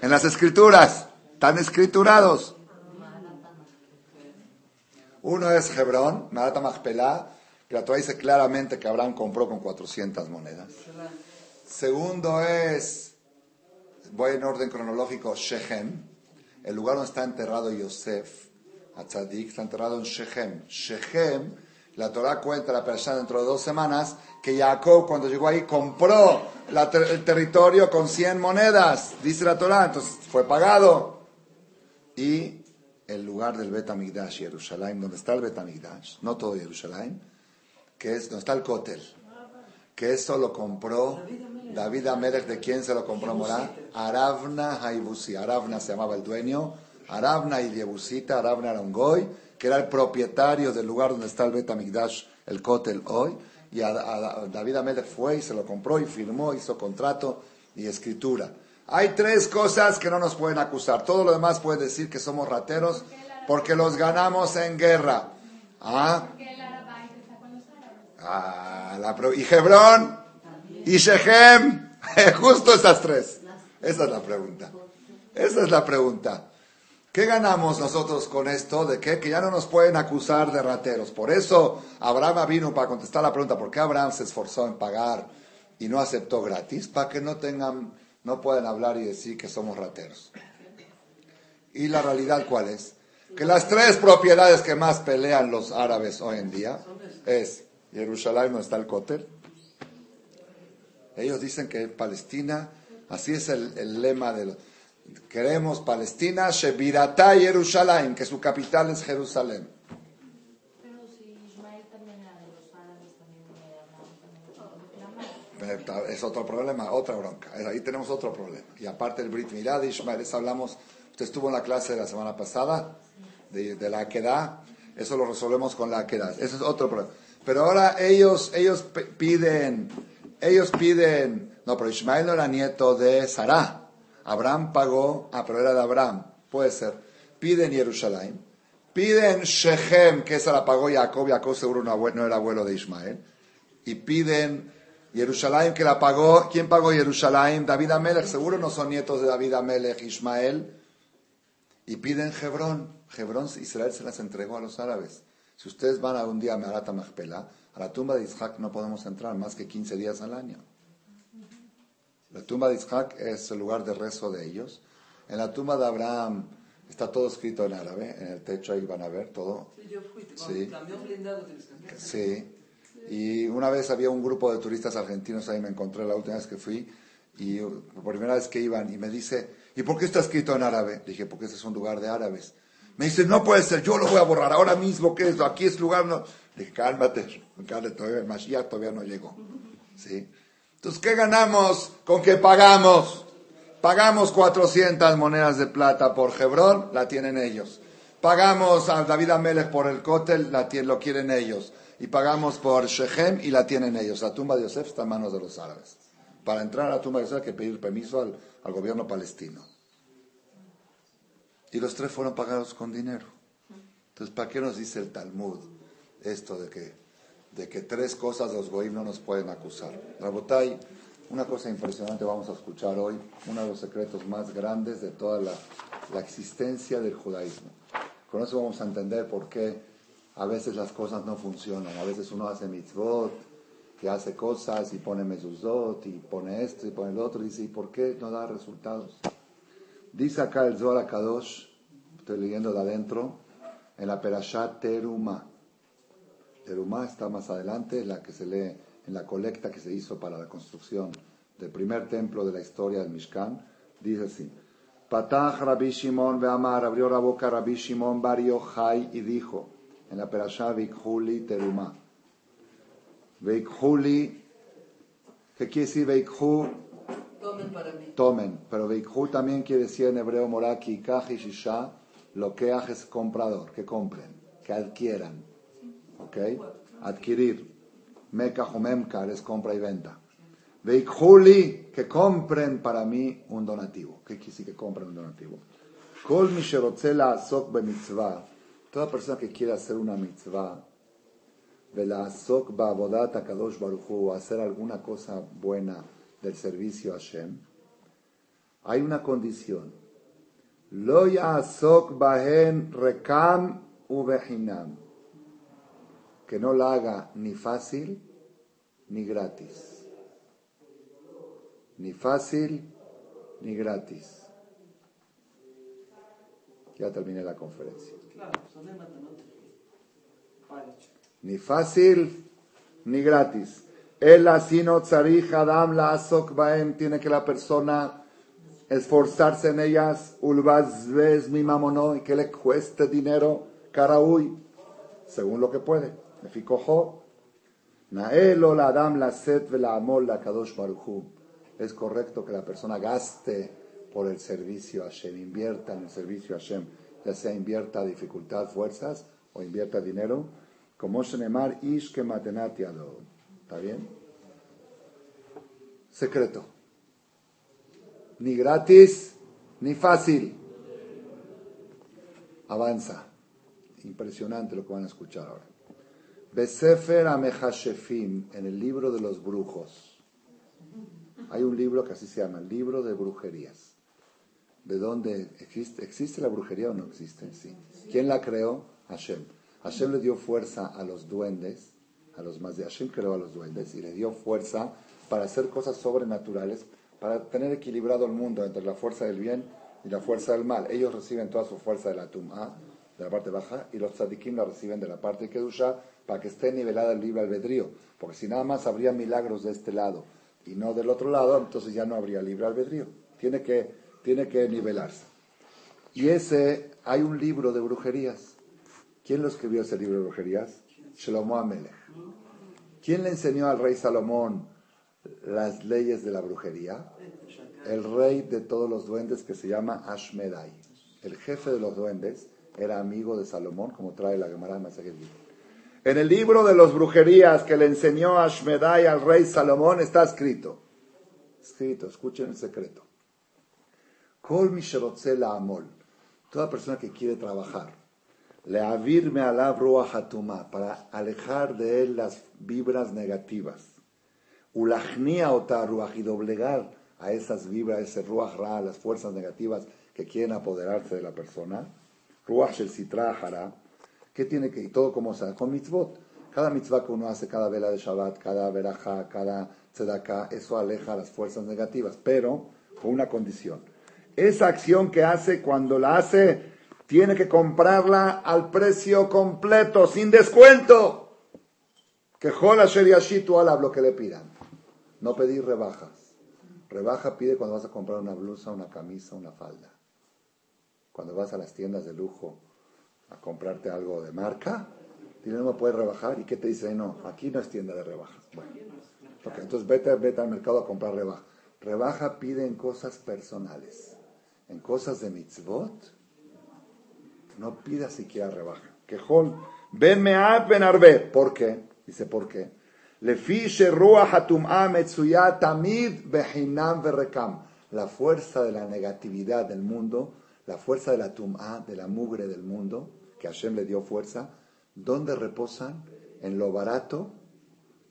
En las escrituras. Están escriturados. Uno es Hebrón, Marata Machpelah, que la Torah dice claramente que Abraham compró con 400 monedas. Segundo es, voy en orden cronológico, Shechem, el lugar donde está enterrado Yosef, Atzadik, está enterrado en Shechem. Shechem, la Torah cuenta la persona dentro de dos semanas, que Jacob cuando llegó ahí compró el territorio con 100 monedas, dice la Torah, entonces fue pagado. Y el lugar del Bet Amigdash, Jerusalén, donde está el Bet Amigdash, no todo Jerusalén, que es donde está el Kotel, que eso lo compró David Amelech, ¿de quién se lo compró Morá? Aravna Haibusi, Aravna se llamaba el dueño, Aravna y Yebusita, Aravna era un goy, que era el propietario del lugar donde está el Bet Amigdash, el Kotel hoy, y a, David Amelech fue y se lo compró y firmó, hizo contrato y escritura. Hay tres cosas que no nos pueden acusar. Todo lo demás puede decir que somos rateros porque los ganamos en guerra. ¿Ah? ah la, y Hebrón y Shechem. Justo esas tres. Esa es la pregunta. Esa es la pregunta. ¿Qué ganamos nosotros con esto? ¿De qué? Que ya no nos pueden acusar de rateros. Por eso Abraham vino para contestar la pregunta, ¿por qué Abraham se esforzó en pagar y no aceptó gratis? Para que no tengan, no puedan hablar y decir que somos rateros. ¿Y la realidad cuál es? Que las tres propiedades que más pelean los árabes hoy en día es Jerusalén no está el Kotel. Ellos dicen que Palestina, así es el, lema de los... Queremos Palestina, Shebirata Jerusalén, que su capital es Jerusalén. Pero si Ismael también era de los árabes, también era Es otro problema, otra bronca. Ahí tenemos otro problema. Y aparte el Brit Milad de Ismael, eso hablamos, usted estuvo en la clase de la semana pasada, de, de la Akedah, eso lo resolvemos con la Akedah. Ese es otro problema. Pero ahora ellos, ellos piden ellos piden, no, pero Ismael no era nieto de Sarah. Abraham pagó, ah, pero era de Abraham, puede ser. Piden Jerusalén, piden Shechem, que esa la pagó Jacob, Jacob seguro no era abuelo de Ismael, y piden Jerusalén, que la pagó, ¿quién pagó Jerusalén? David Amelech, seguro no son nietos de David Amelech, Ismael, y piden Hebrón. Hebrón, Israel se las entregó a los árabes. Si ustedes van a un día a Marata Machpelah, a la tumba de Isaac no podemos entrar más que 15 días al año. La tumba de Isaac es el lugar de rezo de ellos. En la tumba de Abraham está todo escrito en árabe, en el techo ahí van a ver todo. Sí, yo fui, sí. blindado Sí. Y una vez había un grupo de turistas argentinos, ahí me encontré la última vez que fui, y por primera vez que iban, y me dice, ¿y por qué está escrito en árabe? Dije, porque ese es un lugar de árabes. Me dice, no puede ser, yo lo voy a borrar ahora mismo, ¿qué es? Aquí es lugar, no. Dije, cálmate, todavía, el todavía no llegó. ¿Sí? Entonces, ¿qué ganamos con que pagamos? Pagamos 400 monedas de plata por Hebrón, la tienen ellos. Pagamos a David Amelech por el Kotel, la lo quieren ellos. Y pagamos por Shechem y la tienen ellos. La tumba de Yosef está en manos de los árabes. Para entrar a la tumba de Yosef hay que pedir permiso al, al gobierno palestino. Y los tres fueron pagados con dinero. Entonces, ¿para qué nos dice el Talmud? esto de que, de que tres cosas los goim no nos pueden acusar. Rabotai, una cosa impresionante vamos a escuchar hoy, uno de los secretos más grandes de toda la, la existencia del judaísmo. Con eso vamos a entender por qué a veces las cosas no funcionan. A veces uno hace mitzvot, que hace cosas y pone mezuzot y pone esto y pone el otro y dice, ¿y por qué no da resultados? Dice acá el Zohar Kadosh, estoy leyendo de adentro, en la Perashat Teruma. Terumá está más adelante, la que se lee en la colecta que se hizo para la construcción del primer templo de la historia del Mishkan. Dice así: Patach Rabbi Shimon Amar abrió la boca Rabbi Shimon Bar Yochai y dijo en la perashá Vikhuli Terumá. Vikhuli, ¿qué quiere decir Vikhu? Tomen para mí. Tomen, pero Vikhu también quiere decir en hebreo Moraki, Kaji Shisha, lo que es comprador, que compren, que adquieran. ¿ok? Adquirir. Meka o es compra y venta. Veikhuli, que compren para mí un donativo. ¿Qué decir que compren un donativo? Kol. Toda persona que quiere hacer una mitzvah, hacer alguna cosa buena del servicio a Hashem, hay una condición. Lo ya sok bahen rekam ubehinam que no la haga ni fácil ni gratis. Ni fácil ni gratis. Ya terminé la conferencia. Ni fácil ni gratis. El asino tzarich adam la tiene que la persona esforzarse en ellas, ulvazves mi mamono, y que le cueste dinero, caraúy, según lo que puede. Es correcto que la persona gaste por el servicio a Hashem, invierta en el servicio a Hashem, ya sea invierta dificultad, fuerzas o invierta dinero, como Shenemar Ish que ¿Está bien? Secreto. Ni gratis, ni fácil. Avanza. Impresionante lo que van a escuchar ahora. Besefer Amehashefim, en el libro de los brujos. Hay un libro que así se llama, el libro de brujerías. ¿De dónde existe? ¿Existe la brujería o no existe? Sí. ¿Quién la creó? Hashem. Hashem le dio fuerza a los duendes, a los más de Hashem creó a los duendes y le dio fuerza para hacer cosas sobrenaturales, para tener equilibrado el mundo entre la fuerza del bien y la fuerza del mal. Ellos reciben toda su fuerza de la tumba de la parte baja, y los tzadikim la reciben de la parte kedusha para que esté nivelada el libre albedrío. Porque si nada más habría milagros de este lado y no del otro lado, entonces ya no habría libre albedrío. Tiene que, tiene que nivelarse. Y ese, hay un libro de brujerías. ¿Quién lo escribió ese libro de brujerías? Shlomo Amelech. ¿Quién le enseñó al rey Salomón las leyes de la brujería? El rey de todos los duendes que se llama Ashmedai. El jefe de los duendes era amigo de Salomón, como trae la Gemara de En el libro de las brujerías que le enseñó Ashmedai al rey Salomón está escrito, escrito, escuchen el secreto. Kol amol, toda persona que quiere trabajar, le avirme a la hatuma, para alejar de él las vibras negativas, ulachnia otar y doblegar a esas vibras, ese ruach ra, las fuerzas negativas que quieren apoderarse de la persona, Ruach el Sitra Hara, ¿qué tiene que, y todo como sea, con mitzvot. Cada mitzvah que uno hace, cada vela de Shabbat, cada veraja, cada tzedakah, eso aleja las fuerzas negativas, pero con una condición. Esa acción que hace, cuando la hace, tiene que comprarla al precio completo, sin descuento. Que Jola Sheriashitu ala lo que le pidan. No pedir rebajas. Rebaja pide cuando vas a comprar una blusa, una camisa, una falda. Cuando vas a las tiendas de lujo a comprarte algo de marca, dile, no me puedes rebajar. ¿Y qué te dice? No, aquí no es tienda de rebajas. Bueno, entonces vete, vete al mercado a comprar rebaja. Rebaja pide en cosas personales. En cosas de mitzvot, no pida siquiera rebaja. Quejol, venme a ben arbe. ¿Por qué? Dice, ¿por qué? La fuerza de la negatividad del mundo la fuerza de la tum'a, de la mugre del mundo, que Hashem le dio fuerza, ¿dónde reposan? En lo barato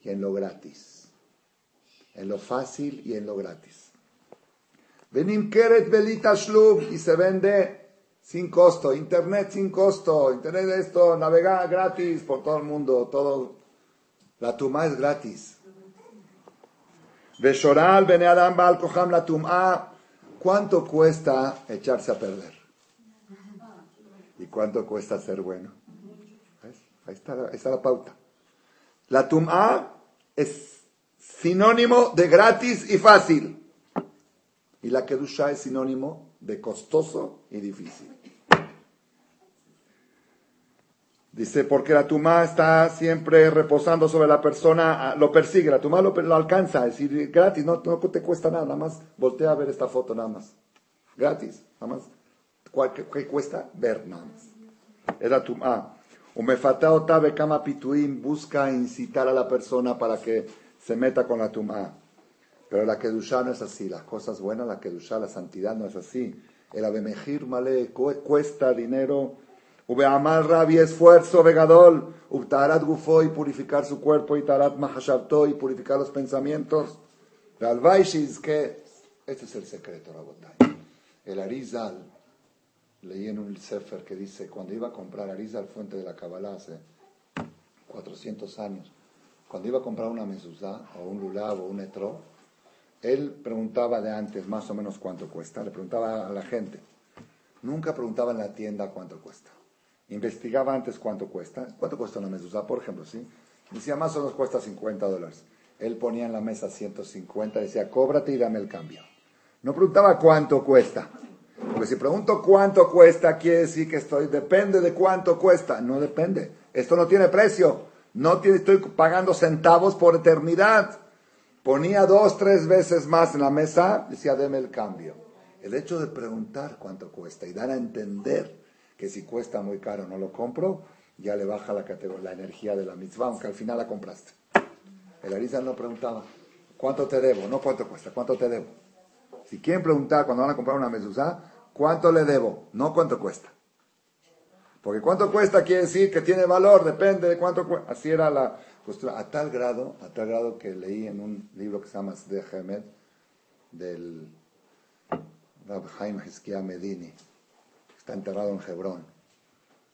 y en lo gratis. En lo fácil y en lo gratis. Venim keret belita y se vende sin costo, internet sin costo, internet esto, navegar gratis por todo el mundo, todo. La tum'a es gratis. La ¿Cuánto cuesta echarse a perder? ¿Y cuánto cuesta ser bueno? Ahí está, la, pauta. La tum'a es sinónimo de gratis y fácil. Y la kedusha es sinónimo de costoso y difícil. Dice, porque la tumá está siempre reposando sobre la persona, ah, lo persigue, la tumá lo, alcanza, es decir, gratis, no, te cuesta nada, nada más voltea a ver esta foto, nada más. Gratis, nada más. ¿Qué, cuesta? Ver, nada más. Es la tumá. Umefatao tabe kama pituim busca incitar a la persona para que se meta con la tumá. Pero la kedusha no es así, las cosas buenas, la kedusha, la santidad no es así. El abemejir male cuesta dinero Ubeamal Rabi esfuerzo vegadol, Ubtarat gufo y purificar su cuerpo, y tarat y purificar los pensamientos. Alvaishis que este es el secreto, Rabotay. El Arizal, leí en un sefer que dice, cuando iba a comprar Arizal, fuente de la Kabbalah, hace 400 años, cuando iba a comprar una mezuzá, o un lulav, o un etro, él preguntaba de antes más o menos cuánto cuesta, le preguntaba a la gente. Nunca preguntaba en la tienda cuánto cuesta investigaba antes cuánto cuesta. ¿Cuánto cuesta una mezuzá, por ejemplo? ¿sí? Decía, más o menos cuesta 50 dólares. Él ponía en la mesa 150, decía, cóbrate y dame el cambio. No preguntaba cuánto cuesta. Porque si pregunto cuánto cuesta, quiere decir que estoy, depende de cuánto cuesta. No depende. Esto no tiene precio. No estoy pagando centavos por eternidad. Ponía dos, tres veces más en la mesa, decía, deme el cambio. El hecho de preguntar cuánto cuesta y dar a entender que si cuesta muy caro no lo compro, ya le baja la, la energía de la mitzvah, aunque al final la compraste. El Arizal no preguntaba, ¿cuánto te debo? No cuánto cuesta, ¿cuánto te debo? Si quieren preguntar cuando van a comprar una mezuzá, ¿cuánto le debo? No cuánto cuesta. Porque cuánto cuesta quiere decir que tiene valor, depende de cuánto cuesta. Así era la cuestión, a tal grado, a tal grado que leí en un libro que se llama de Hemed, del Rab Haim Medini, está enterrado en Hebrón.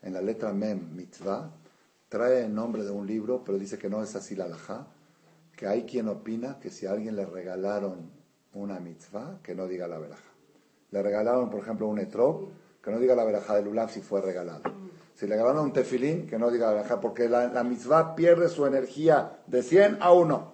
En la letra Mem, mitzvah, trae el nombre de un libro, pero dice que no es así la alajá, que hay quien opina que si a alguien le regalaron una mitzvah, que no diga la veraja. Le regalaron, por ejemplo, un etrog, que no diga la veraja del Ulam si fue regalado. Si le grabaron un tefilín, que no diga alajá, porque la, la mitzvah pierde su energía de 100 a 1.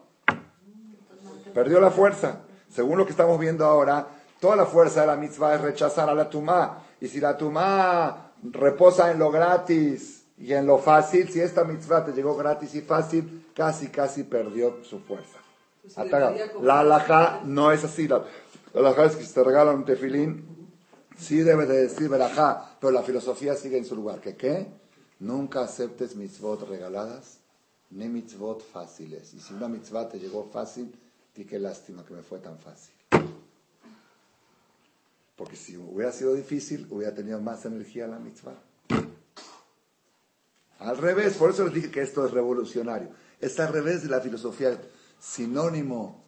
Perdió la fuerza. Según lo que estamos viendo ahora, toda la fuerza de la mitzvah es rechazar a la tumá. Y si la tumá reposa en lo gratis y en lo fácil, si esta mitzvah te llegó gratis y fácil, casi, casi perdió su fuerza. La alajá no es así. La, la alajá es que si te regalan un tefilín, sí debe de decir verajá, pero la filosofía sigue en su lugar. ¿Que qué? Nunca aceptes mitzvot regaladas ni mitzvot fáciles. Y si una mitzvah te llegó fácil, di qué lástima que me fue tan fácil. Porque si hubiera sido difícil, hubiera tenido más energía la mitzvah. Al revés, por eso les dije que esto es revolucionario. Es al revés de la filosofía. Sinónimo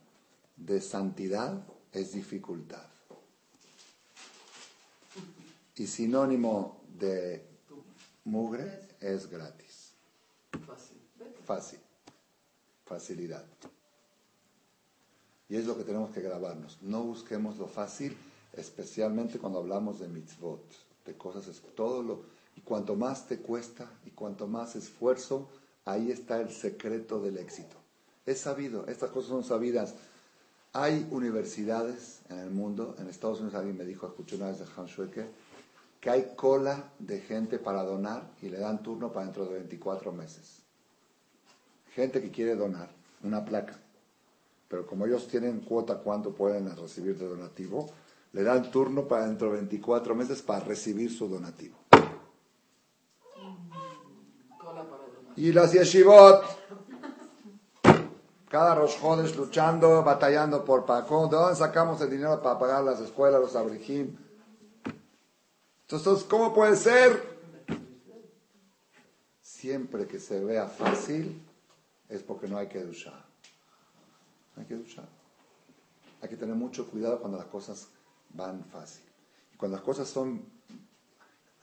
de santidad es dificultad. Y sinónimo de mugre es gratis. Fácil. Facilidad. Y es lo que tenemos que grabarnos. No busquemos lo fácil, especialmente cuando hablamos de mitzvot, de cosas, todo lo, y cuanto más te cuesta y cuanto más esfuerzo, ahí está el secreto del éxito. Es sabido, estas cosas son sabidas. Hay universidades en el mundo, en Estados Unidos alguien me dijo, escuché una vez de Hans Schweike, que hay cola de gente para donar y le dan turno para dentro de 24 meses. Gente que quiere donar una placa, pero como ellos tienen cuota cuánto pueden recibir de donativo, le dan turno para dentro de 24 meses para recibir su donativo. Y las yeshivot, cada Rosh Chodesh luchando, batallando por Paco, ¿de dónde sacamos el dinero para pagar las escuelas, los abrijim? Entonces, ¿cómo puede ser? Siempre que se vea fácil, es porque no hay que duchar. Hay que duchar. Hay que tener mucho cuidado cuando las cosas van fácil. Y cuando las cosas son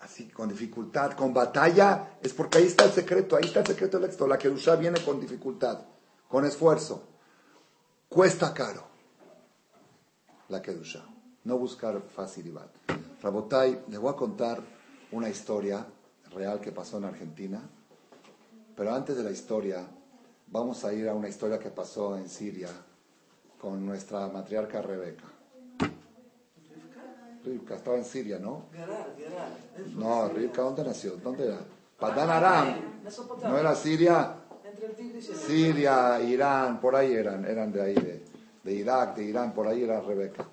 así, con dificultad, con batalla, es porque ahí está el secreto, ahí está el secreto del éxito. La Kedusha viene con dificultad, con esfuerzo. Cuesta caro. La Kedusha. No buscar facilidad. Rabotai, les voy a contar una historia real que pasó en Argentina. Pero antes de la historia, vamos a ir a una historia que pasó en Siria con nuestra matriarca Rebeca. Rivka estaba en Siria, ¿no? No, Rivka, ¿dónde nació? ¿Dónde era? Padán Aram. ¿No era Siria? Entre el Tigris y el Siria, Irán, por ahí eran, eran de ahí, de, de Irak, de Irán, por ahí era Rebeca.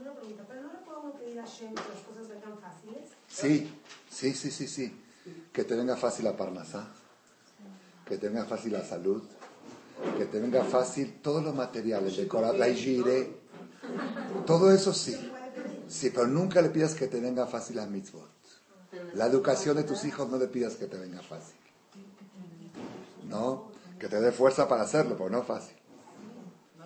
Una pregunta, ¿pero no le podemos pedir a Shem que las cosas vengan fáciles? Sí, sí, sí, sí, sí. Que te venga fácil la parnasá, que te venga fácil la salud, que te venga fácil todos los materiales, decorar, la gire, todo eso sí. Sí, pero nunca le pidas que te venga fácil la mitzvot. La educación de tus hijos no le pidas que te venga fácil. No, que te dé fuerza para hacerlo, pero no fácil.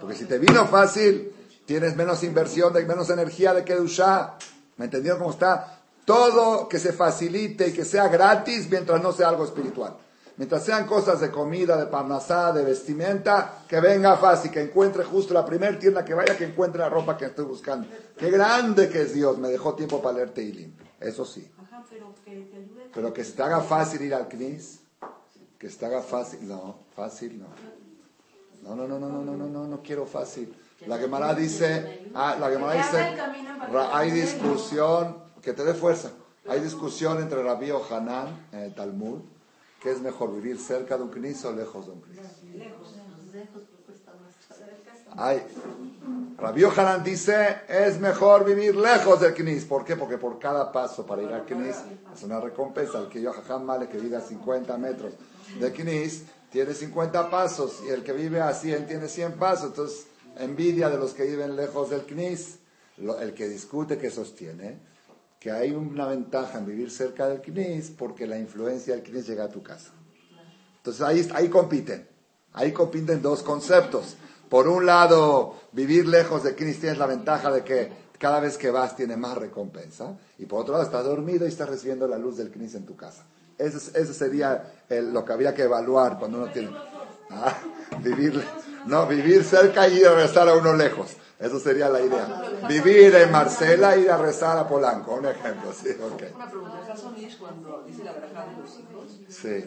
Porque si te vino fácil, tienes menos inversión, menos energía de Kedushá. ¿Me entendieron cómo está? Todo que se facilite y que sea gratis mientras no sea algo espiritual. Mientras sean cosas de comida, de parnasá, de vestimenta, que venga fácil, que encuentre justo la primera tienda que vaya, que encuentre la ropa que estoy buscando. Qué grande que es Dios, me dejó tiempo para leer Teilim. Eso sí. Ajá, pero que te ayude. Pero que se te haga fácil ir al CNIS, que se te haga fácil, no, fácil no. No, no, no, no, no, no, no, no, no quiero fácil. La Gemara dice, ah, la Gemara dice, hay discusión, que te dé fuerza. Hay discusión entre Rabí Hanan en el Talmud, que es mejor vivir cerca de un CNIS o lejos de un CNIS. Lejos, lejos, cuesta más. Rabbi Hanan dice, es mejor vivir lejos del Knis. ¿Por qué? Porque por cada paso para ir al Knis es una recompensa. El que yo Male, que vive a 50 metros de Knis, tiene 50 pasos. Y el que vive a 100 tiene 100 pasos. Entonces, envidia de los que viven lejos del Knis. Lo- el que discute, que sostiene, que hay una ventaja en vivir cerca del Knis porque la influencia del Knis llega a tu casa. Entonces ahí, ahí compiten. Ahí compiten dos conceptos. Por un lado, vivir lejos de Knis tienes la ventaja de que cada vez que vas tiene más recompensa. Y por otro lado, estás dormido y estás recibiendo la luz del Knis en tu casa. Ese, es- ese sería el- lo que habría que evaluar cuando uno tiene... Ah, vivir, no, vivir cerca y regresar a uno lejos. Eso sería la idea. Vivir en Marcela y ir a rezar a Polanco. Un ejemplo, sí, ok. Una pregunta, el cuando dice la braja de los hijos, Sí.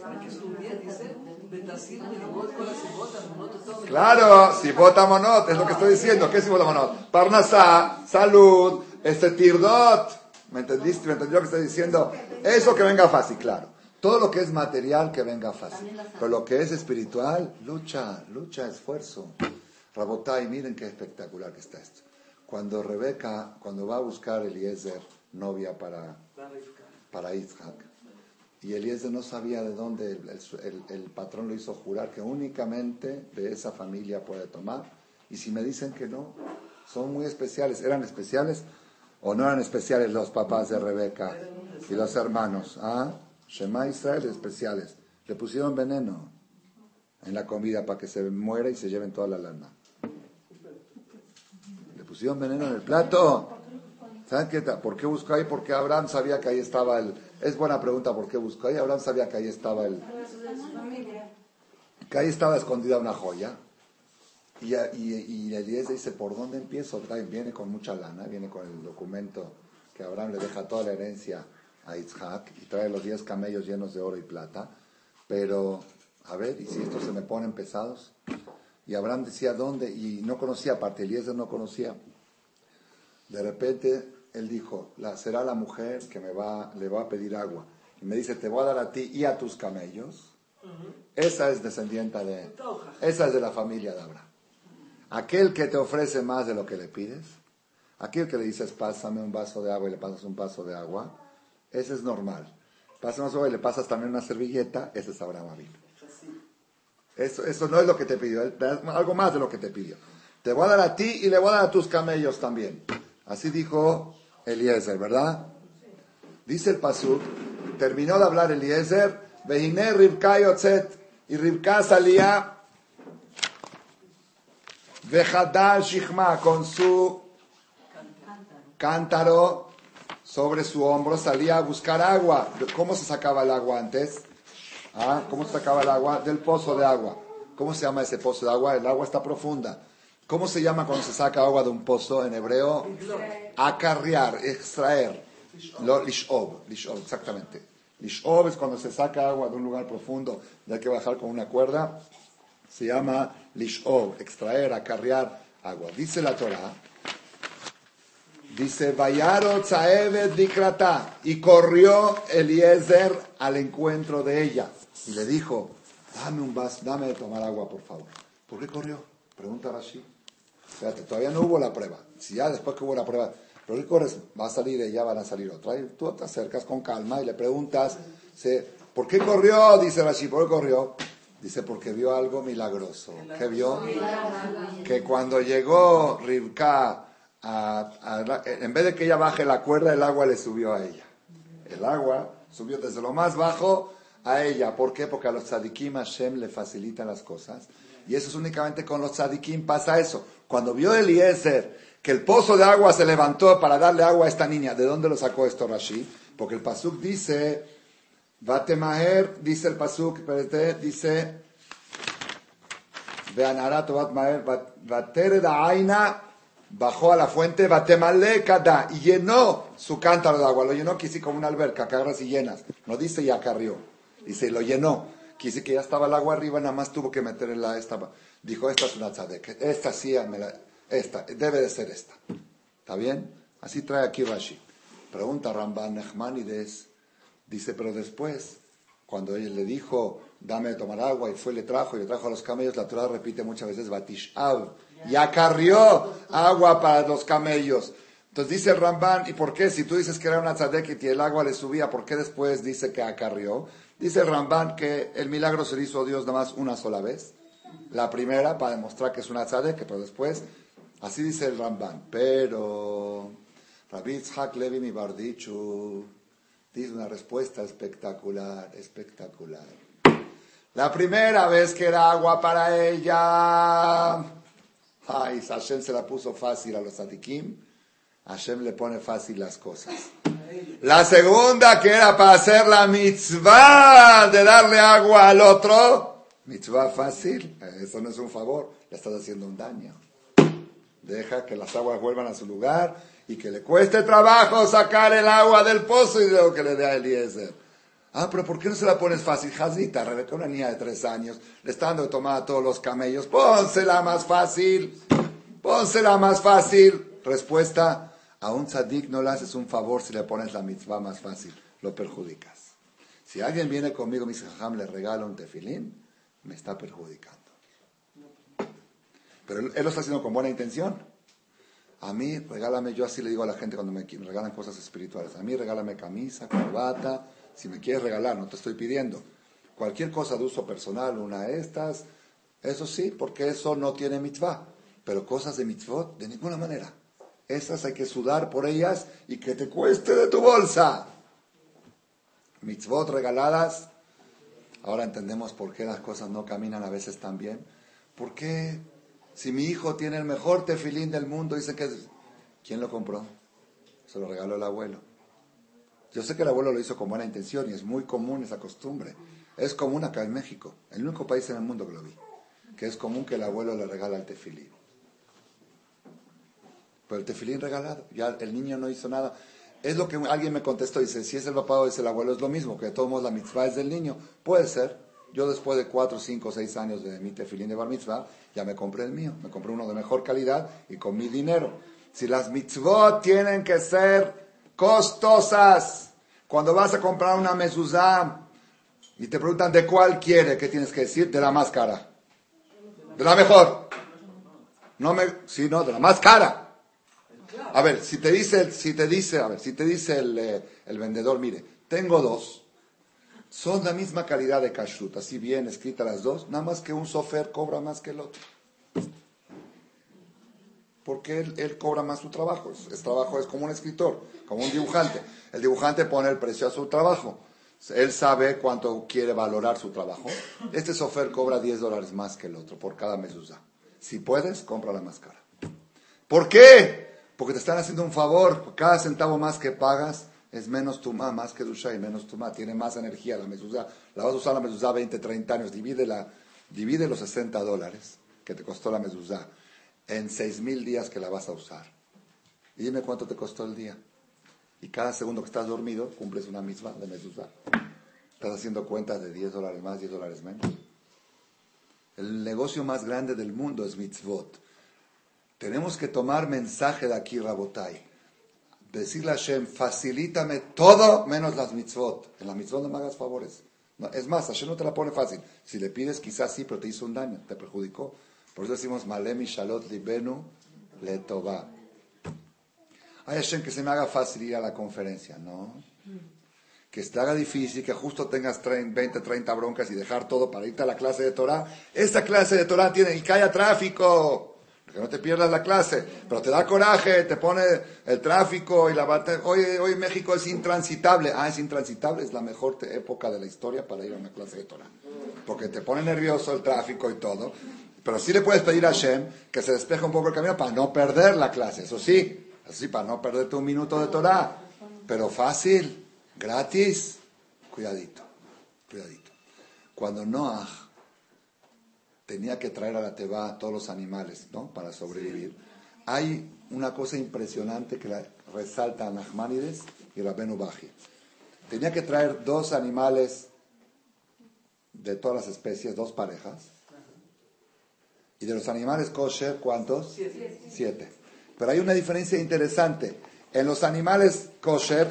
Claro, si vota monot, es lo que estoy diciendo. ¿Qué es si vota monot? Parnasá, salud, este tirdot. ¿Me entendiste? ¿Me entendió lo que estoy diciendo? Eso que venga fácil, claro. Todo lo que es material que venga fácil. Pero lo que es espiritual, lucha, lucha, esfuerzo. Rabotai, miren qué espectacular que está esto. Cuando Rebeca, cuando va a buscar Eliezer, novia para, para Isaac, y Eliezer no sabía de dónde el patrón lo hizo jurar que únicamente de esa familia puede tomar. Y si me dicen que no, son muy especiales. ¿Eran especiales o no eran especiales los papás de Rebeca y los hermanos? ¿Ah? Shema Israel especiales. Le pusieron veneno en la comida para que se muera y se lleven toda la lana. Pusieron veneno en el plato. ¿Saben qué? ¿Por qué buscó ahí? Porque Abraham sabía que ahí estaba el... Es buena pregunta, ¿por qué buscó ahí? Abraham sabía que ahí estaba el... Que ahí estaba escondida una joya. Y, y, y Eliezer dice, ¿por dónde empiezo? Viene con mucha lana, viene con el documento que Abraham le deja toda la herencia a Isaac y trae los 10 camellos llenos de oro y plata. Pero, a ver, ¿y si estos se me ponen pesados? Y Abraham decía, ¿dónde? Y no conocía, aparte Eliezer no conocía. De repente él dijo, la, será la mujer que me va, le va a pedir agua. Y me dice, te voy a dar a ti y a tus camellos. Esa es descendiente de, esa es de la familia de Abraham. Aquel que te ofrece más de lo que le pides, aquel que le dices, pásame un vaso de agua y le pasas un vaso de agua, ese es normal. Pásame un vaso de agua y le pasas también una servilleta, ese es Abraham Avinu. Eso, eso no es lo que te pidió, algo más de lo que te pidió. Te voy a dar a ti y le voy a dar a tus camellos también. Así dijo Eliezer, ¿verdad? Dice el Pasuk, terminó de hablar Eliezer, Vehiné Rivka Yotzet, y Rivka salía, Vejadal Shihma, con su cántaro sobre su hombro, salía a buscar agua. ¿Cómo se sacaba el agua antes? ¿Ah? ¿Cómo se sacaba el agua? Del pozo de agua. ¿Cómo se llama ese pozo de agua? El agua está profunda. ¿Cómo se llama cuando se saca agua de un pozo en hebreo? Acarrear, extraer. Lo, lishov, lishov, exactamente. Lishov es cuando se saca agua de un lugar profundo y hay que bajar con una cuerda. Se llama lishov, extraer, acarrear agua. Dice la Torah, dice, Vayaro Tzaevet Dikrata, y corrió Eliezer al encuentro de ella. Y le dijo, dame un vaso, dame de tomar agua, por favor. ¿Por qué corrió? Pregunta Rashi. Todavía no hubo la prueba. Si ya después que hubo la prueba, ¿pero corres? Va a salir ella, van a salir otra. Y tú te acercas con calma y le preguntas. ¿por qué corrió? Dice Rashi, ¿por qué corrió? Dice, porque vio algo milagroso. ¿Qué vio? Que cuando llegó Rivka, a- a- en vez de que ella baje la cuerda, el agua le subió a ella. El agua subió desde lo más bajo a ella. ¿Por qué? Porque a los tzadikim Hashem le facilitan las cosas. Y eso es únicamente con los tzadikim pasa eso. Cuando vio Eliezer que el pozo de agua se levantó para darle agua a esta niña, ¿de dónde lo sacó esto Rashi? Porque el pasuk dice, Vatemaher, dice el pasuk, dice, Veanarato Vatmaher, Vatere da bajó a la fuente, Vatemale Kada, y llenó su cántaro de agua. Lo llenó, quise como una alberca, que agarras y llenas. No dice y acarrió. Dice, lo llenó. Quise que ya estaba el agua arriba, nada más tuvo que meterla esta. Dijo, esta es una tzadek. Esta sí, esta, debe de ser esta. ¿Está bien? Así trae aquí Rashi. Pregunta Ramban Nachmanides. Dice, pero después, cuando él le dijo, dame de tomar agua, y fue, le trajo, y le trajo a los camellos, la Torah repite muchas veces, Batishab, y acarrió agua para los camellos. Entonces dice Ramban, ¿y por qué? Si tú dices que era una tzadek y el agua le subía, ¿por qué después dice que acarrió? Dice Ramban que el milagro se le hizo a Dios nada más una sola vez. La primera para demostrar que es una tzadek, pero después, así dice el Ramban. Pero, Rabbi Itzhak Levi mi Bardichu, dice una respuesta espectacular, espectacular. La primera vez que era agua para ella, ay, Hashem se la puso fácil a los tzadikim, Hashem le pone fácil las cosas. La segunda que era para hacer la mitzvah de darle agua al otro, mitzvah fácil, eso no es un favor, le estás haciendo un daño. Deja que las aguas vuelvan a su lugar y que le cueste trabajo sacar el agua del pozo y de lo que le dé a Eliezer. Ah, pero ¿por qué no se la pones fácil? Jazita, Rebeca, una niña de tres años, le está dando de tomar a todos los camellos. Pónsela más fácil. Pónsela más fácil. Respuesta, a un tzadik no le haces un favor si le pones la mitzvah más fácil. Lo perjudicas. Si alguien viene conmigo dice, jajam, le regalo un tefilín, me está perjudicando. Pero él, lo está haciendo con buena intención. A mí, regálame, yo así le digo a la gente cuando me qui- regalan cosas espirituales. A mí, regálame camisa, corbata, si me quieres regalar, no te estoy pidiendo. Cualquier cosa de uso personal, una de estas, eso sí, porque eso no tiene mitzvah. Pero cosas de mitzvot, de ninguna manera. Esas hay que sudar por ellas y que te cueste de tu bolsa. Mitzvot regaladas, ahora entendemos por qué las cosas no caminan a veces tan bien. ¿Por qué? Si mi hijo tiene el mejor tefilín del mundo, dice que... ¿Quién lo compró? Se lo regaló el abuelo. Yo sé que el abuelo lo hizo con buena intención y es muy común esa costumbre. Es común acá en México, el único país en el mundo que lo vi, que es común que el abuelo le regala el tefilín. Pero el tefilín regalado, ya el niño no hizo nada. Es lo que alguien me contestó, dice, si es el papá o es el abuelo, es lo mismo, que modos la mitzvah es del niño. Puede ser. Yo después de cuatro, cinco, seis años de mi tefilín de bar mitzvah, ya me compré el mío. Me compré uno de mejor calidad y con mi dinero. Si las mitzvot tienen que ser costosas, cuando vas a comprar una mezuzá y te preguntan de cuál quiere, ¿qué tienes que decir? De la más cara. De la mejor. No me, sí, no, de la más cara. A ver, si te dice, si te dice, a ver, si te dice eh, el vendedor, mire, tengo dos, son la misma calidad de kashrut, así bien escritas las dos, nada más que un sofer cobra más que el otro. Porque él, él cobra más su trabajo, es trabajo es como un escritor, como un dibujante. El dibujante pone el precio a su trabajo. Él sabe cuánto quiere valorar su trabajo. Este sofer cobra 10 dólares más que el otro por cada mezuzá. Si puedes, compra la más cara. ¿Por qué? Porque te están haciendo un favor. Cada centavo más que pagas es menos tumá, más que dusha y menos tumá. Tiene más energía la mezuzá. La vas a usar la mezuzá 20, 30 años. Divide, la, divide los 60 dólares que te costó la mezuzá en 6 mil días que la vas a usar. Dime cuánto te costó el día. Y cada segundo que estás dormido cumples una misma de mezuzá. Estás haciendo cuentas de 10 dólares más, 10 dólares menos. El negocio más grande del mundo es mitzvot. Tenemos que tomar mensaje de aquí, Rabotai. Decirle a Hashem, facilítame todo menos las mitzvot. En las mitzvot no me hagas favores. Es más, Hashem no te la pone fácil. Si le pides, quizás sí, pero te hizo un daño, te perjudicó. Por eso decimos, Malemi Shalot Libenu Letová. Ay, Hashem, que se me haga fácil ir a la conferencia. No. Que se te haga difícil, que justo tengas 30, 20, 30 broncas y dejar todo para irte a la clase de Torah. Esta clase de Torah tiene y haya tráfico. Que no te pierdas la clase, pero te da coraje, te pone el tráfico y la. Hoy, hoy México es intransitable. Ah, es intransitable, es la mejor época de la historia para ir a una clase de Torah. Porque te pone nervioso el tráfico y todo. Pero sí le puedes pedir a Hashem que se despeje un poco el camino para no perder la clase. Eso sí, así para no perderte un minuto de Torah. Pero fácil, gratis, cuidadito, cuidadito. Cuando Noah tenía que traer a la teba a todos los animales, ¿no? Para sobrevivir. Hay una cosa impresionante que la resaltan Nachmanides y Rabenu Baji. Tenía que traer dos animales de todas las especies, dos parejas. Y de los animales kosher, ¿cuántos? Siete. Pero hay una diferencia interesante. En los animales kosher,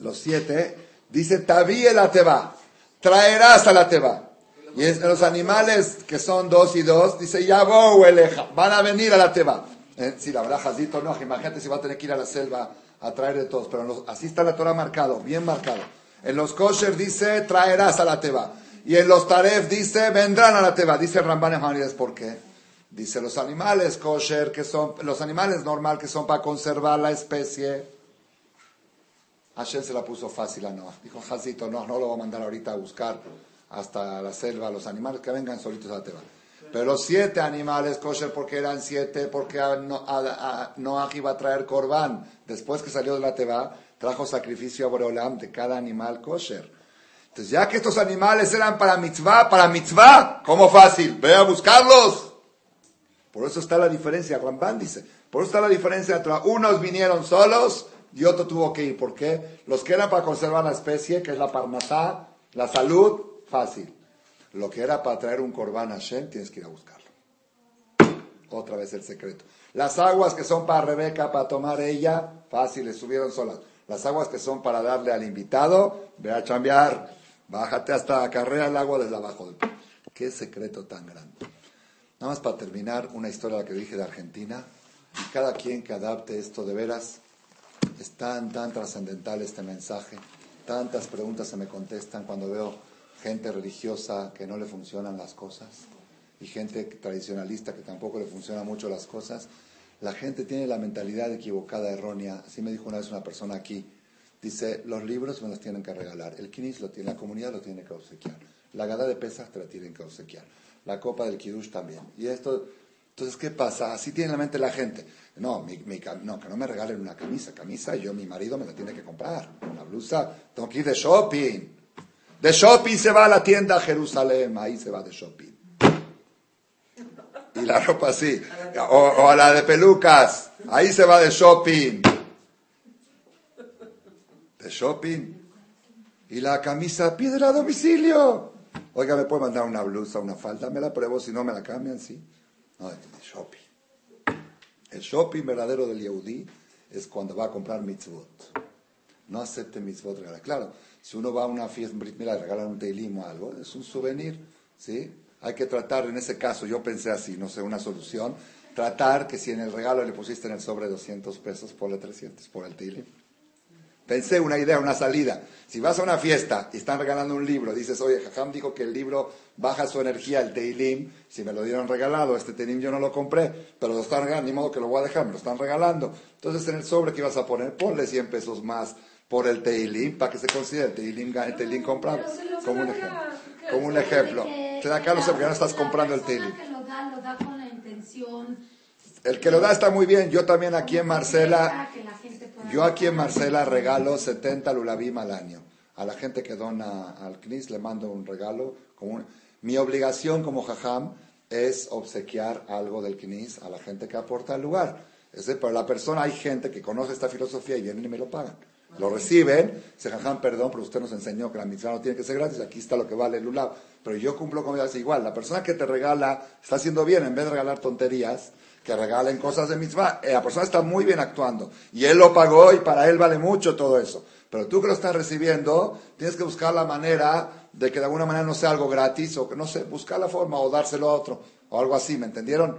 los siete, dice Taví la teba, traerás a la teba. Y en los animales que son dos y dos, dice Yabou eleja, van a venir a la teba. Eh, si la verdad, Jazito, no, imagínate si va a tener que ir a la selva a traer de todos. Pero los- así está la Torah marcado, bien marcado. En los kosher dice traerás a la teba. Y en los taref dice vendrán a la teba. Dice Ramban Ejmanides, ¿por qué? Dice los animales kosher, que son, los animales normal que son para conservar la especie. Hashem se la puso fácil a Noah. Dijo, Jacito, no, no lo voy a mandar ahorita a buscar hasta la selva, los animales que vengan solitos a la teba. Pero siete animales kosher, porque eran siete, porque No- a- a- Noah iba a traer corbán. Después que salió de la teba, trajo sacrificio a Boreolam de cada animal kosher. Entonces, ya que estos animales eran para mitzvah, para mitzvah, ¿cómo fácil? Ve a buscarlos. Por eso está la diferencia, Ramban dice, por eso está la diferencia entre unos vinieron solos y otro tuvo que ir. ¿Por qué? Los que eran para conservar la especie, que es la parnasá, la salud, fácil. Lo que era para traer un corbán a Shem, tienes que ir a buscarlo. Otra vez el secreto. Las aguas que son para Rebeca, para tomar ella, fácil, le subieron solas. Las aguas que son para darle al invitado, ve a chambear. Bájate hasta carrera el agua desde abajo del Qué secreto tan grande. Nada más para terminar, una historia que dije de Argentina. Y cada quien que adapte esto de veras, es tan, tan trascendental este mensaje. Tantas preguntas se me contestan cuando veo gente religiosa que no le funcionan las cosas y gente tradicionalista que tampoco le funcionan mucho las cosas. La gente tiene la mentalidad equivocada, errónea. Así me dijo una vez una persona aquí. Dice, los libros me los tienen que regalar. El kinis lo tiene, la comunidad lo tiene que obsequiar. La gada de pesas te la tienen que obsequiar. La copa del kiddush también. Y esto, entonces, ¿qué pasa? Así tiene la mente la gente. No, mi, no, que no me regalen una camisa. Camisa, yo, mi marido me la tiene que comprar. Una blusa, tengo que ir de shopping. De shopping se va a la tienda a Jerusalén. Ahí se va de shopping. Y la ropa así. O, a la de pelucas. Ahí se va de shopping. De shopping. Y la camisa, pídela a domicilio. Oiga, ¿me puede mandar una blusa, una falda? Me la pruebo, si no me la cambian, sí. No, de shopping. El shopping verdadero del Yehudi es cuando va a comprar mitzvot. No acepte mitzvot regalar. Claro, si uno va a una fiesta, mira, regalan un teilim o algo, es un souvenir, ¿sí? Hay que tratar, en ese caso, yo pensé así, no sé, una solución, tratar que si en el regalo le pusiste en el sobre 200 pesos, ponle 300 por el teilim. Pensé una idea, una salida. Si vas a una fiesta y están regalando un libro, dices, oye, Jajam dijo que el libro baja su energía, el Teilim, si me lo dieron regalado, este Teilim yo no lo compré, pero lo están regalando, ni modo que lo voy a dejar, me lo están regalando. Entonces en el sobre que ibas a poner, ponle 100 pesos más por el Teilim, para que se considere el Teilim, el teilim comprado. Como un ejemplo. Como un ejemplo. Te da Carlos porque no estás comprando el Teilim. El que lo da está muy bien. Yo también aquí en Marcela, yo aquí en Marcela regalo 70 lulabim al año. A la gente que dona al CNIS le mando un regalo. Como Mi obligación como jajam es obsequiar algo del CNIS a la gente que aporta al lugar. Es decir, para la persona hay gente que conoce esta filosofía y vienen y me lo pagan. Lo reciben, se jajam, perdón, pero usted nos enseñó que la mitzvah no tiene que ser gratis, aquí está lo que vale el lulab. Pero yo cumplo con es igual. La persona que te regala está haciendo bien, en vez de regalar tonterías, que regalen cosas de mitzvah. Eh, la persona está muy bien actuando. Y él lo pagó y para él vale mucho todo eso. Pero tú que lo estás recibiendo, tienes que buscar la manera de que de alguna manera no sea algo gratis o que no sé, buscar la forma o dárselo a otro o algo así, ¿me entendieron?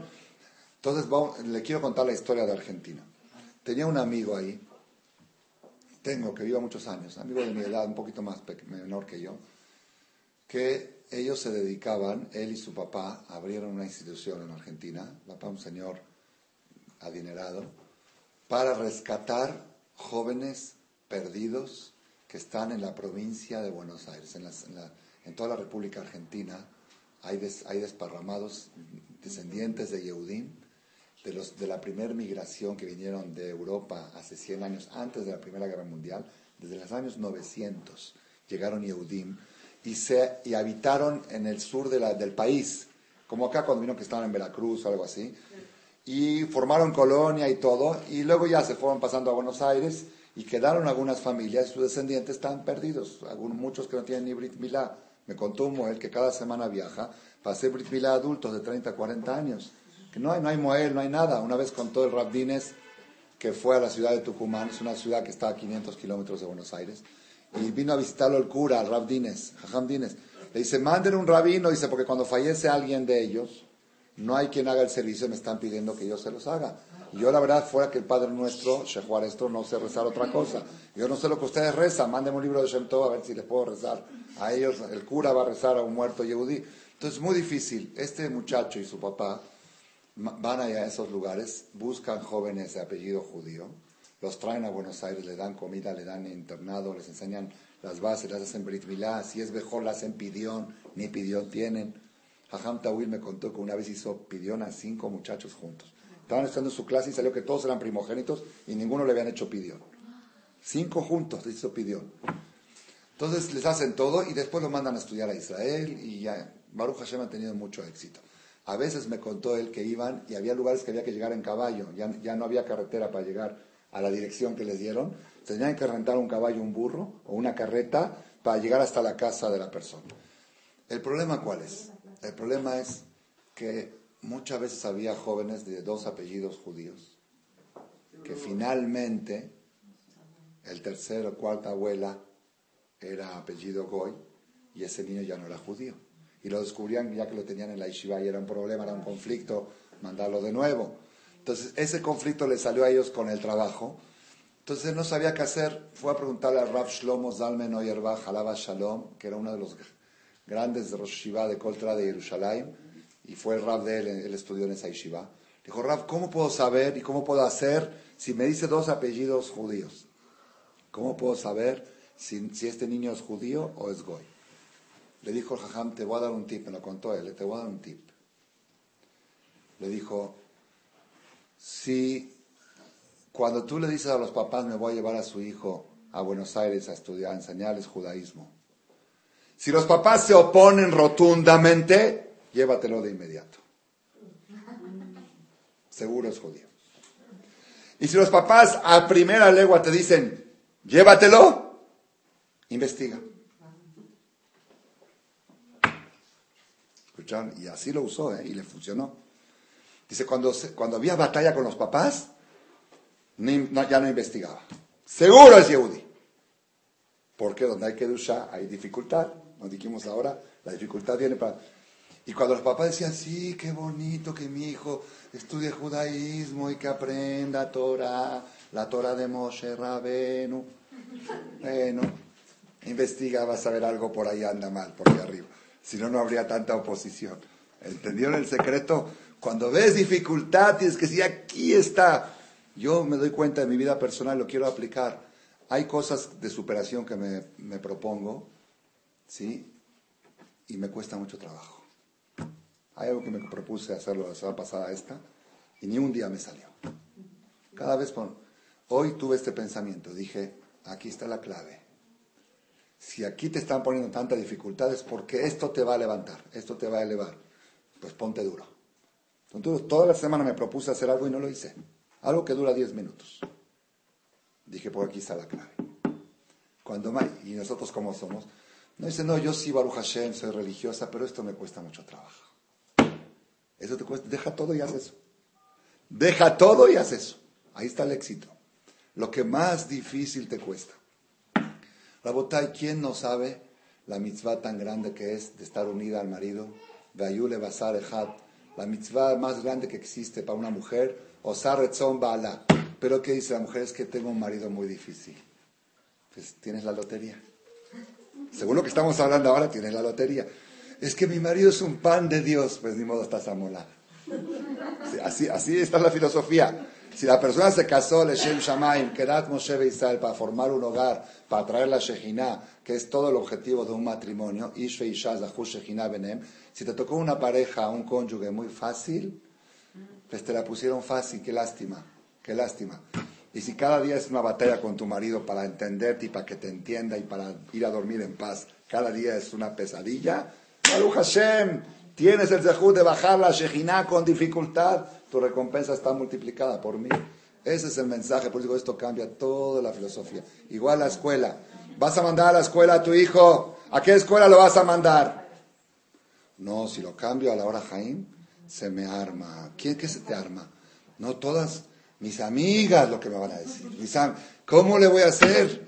Entonces le quiero contar la historia de Argentina. Tenía un amigo ahí, tengo que viva muchos años, amigo de mi edad, un poquito más menor que yo, que ellos se dedicaban, él y su papá, abrieron una institución en Argentina, papá un señor adinerado, para rescatar jóvenes perdidos que están en la provincia de Buenos Aires, en, toda la República Argentina. Hay, desparramados descendientes de Yehudim, de, los, de la primera migración que vinieron de Europa hace 100 años, antes de la Primera Guerra Mundial, desde los años 900 llegaron Yehudim y, se, y habitaron en el sur de la, del país, como acá cuando vino que estaban en Veracruz o algo así, y formaron colonia y todo, y luego ya se fueron pasando a Buenos Aires y quedaron algunas familias, sus descendientes están perdidos, algunos, muchos que no tienen ni Brit Milá. Me contó un Moel que cada semana viaja para hacer Brit Milá adultos de 30, 40 años. Que no hay, no hay Moel, no hay nada. Una vez contó el Rabdines que fue a la ciudad de Tucumán, es una ciudad que está a 500 kilómetros de Buenos Aires, y vino a visitarlo el cura, el Rabdines, Jajam Dines. Le dice, manden un rabino, dice, porque cuando fallece alguien de ellos, no hay quien haga el servicio, me están pidiendo que yo se los haga. Yo la verdad fuera que el Padre Nuestro, Shehuar esto, no sé rezar otra cosa. Yo no sé lo que ustedes rezan, mándenme un libro de Shem a ver si les puedo rezar. A ellos, el cura va a rezar a un muerto yehudí. Entonces es muy difícil. Este muchacho y su papá van allá a esos lugares, buscan jóvenes de apellido judío, los traen a Buenos Aires, le dan comida, le dan internado, les enseñan las bases, las hacen Brit Milá, si es mejor las hacen pidión, ni pidión tienen Hajam Tawil me contó que una vez hizo pidión a cinco muchachos juntos. Estaban estudiando su clase y salió que todos eran primogénitos y ninguno le habían hecho pidión. Cinco juntos hizo pidión. Entonces les hacen todo y después lo mandan a estudiar a Israel y ya Baruch Hashem ha tenido mucho éxito. A veces me contó él que iban y había lugares que había que llegar en caballo, ya, ya no había carretera para llegar a la dirección que les dieron. Tenían que rentar un caballo, un burro o una carreta para llegar hasta la casa de la persona. ¿El problema cuál es? El problema es que muchas veces había jóvenes de dos apellidos judíos que finalmente el tercer o cuarta abuela era apellido Goy y ese niño ya no era judío. Y lo descubrían ya que lo tenían en la yeshiva y era un problema, era un conflicto, mandarlo de nuevo. Entonces ese conflicto le salió a ellos con el trabajo. Entonces no sabía qué hacer. Fue a preguntarle al Rav Shlomo Zalmen Oyerbach Halava Shalom, que era uno de los grandes de Rosh Shiva de Coltra de Jerusalén, y fue el Rav de él, él estudió en esa yeshiva. Dijo, Rav, ¿cómo puedo saber y cómo puedo hacer si me dice dos apellidos judíos? ¿Cómo puedo saber si, si este niño es judío o es goy? Le dijo el jajam, te voy a dar un tip, me lo contó él, te voy a dar un tip. Le dijo, si cuando tú le dices a los papás, me voy a llevar a su hijo a Buenos Aires a estudiar, a enseñarles judaísmo, si los papás se oponen rotundamente, llévatelo de inmediato. Seguro es judío. Y si los papás a primera legua te dicen, llévatelo, investiga. ¿Escucharon? Y así lo usó, ¿eh? y le funcionó. Dice, cuando, cuando había batalla con los papás, ya no investigaba. Seguro es Yehudi. Porque donde hay que ducha hay dificultad. Nos dijimos ahora, la dificultad viene para... Y cuando los papás decían, sí, qué bonito que mi hijo estudie judaísmo y que aprenda Torah, la Torah de Moshe Rabenu. Bueno, investiga, vas a ver algo por ahí anda mal, por ahí arriba. Si no, no habría tanta oposición. ¿Entendieron el secreto? Cuando ves dificultad, tienes que decir, aquí está. Yo me doy cuenta de mi vida personal, lo quiero aplicar. Hay cosas de superación que me, me propongo, ¿sí? Y me cuesta mucho trabajo. Hay algo que me propuse hacerlo la semana pasada esta, y ni un día me salió. Cada vez. Hoy tuve este pensamiento, dije, aquí está la clave. Si aquí te están poniendo tantas dificultades, porque esto te va a levantar, esto te va a elevar, pues ponte duro. Entonces, toda la semana me propuse hacer algo y no lo hice. Algo que dura 10 minutos. Dije, por aquí está la clave. Cuando y nosotros como somos, no dice, no, yo sí, Baruch Hashem, soy religiosa, pero esto me cuesta mucho trabajo. Eso te cuesta, deja todo y haz eso. Deja todo y haz eso. Ahí está el éxito. Lo que más difícil te cuesta. Rabotai, ¿quién no sabe la mitzvah tan grande que es de estar unida al marido? Gayule Basar la mitzvah más grande que existe para una mujer, Osar Bala. Pero ¿qué dice la mujer? Es que tengo un marido muy difícil. Pues tienes la lotería. Según lo que estamos hablando ahora, tienes la lotería. Es que mi marido es un pan de Dios. Pues ni modo estás amolada. Así, así está la filosofía. Si la persona se casó, Leshem Shamaim, Kedat Moshe Israel, para formar un hogar, para traer la Shejina, que es todo el objetivo de un matrimonio, Ishve Isha Zahu Shejina Benem, si te tocó una pareja, un cónyuge muy fácil, pues te la pusieron fácil, qué lástima, qué lástima. Y si cada día es una batalla con tu marido para entenderte y para que te entienda y para ir a dormir en paz, cada día es una pesadilla, Baruch Hashem, tienes el zehut de bajar la Shejina con dificultad, tu recompensa está multiplicada por mí. Ese es el mensaje, por eso esto cambia toda la filosofía. Igual la escuela. ¿Vas a mandar a la escuela a tu hijo? ¿A qué escuela lo vas a mandar? No, si lo cambio a la hora Jaime, se me arma. ¿Quién se te arma? No todas mis amigas lo que me van a decir. ¿Cómo le voy a hacer?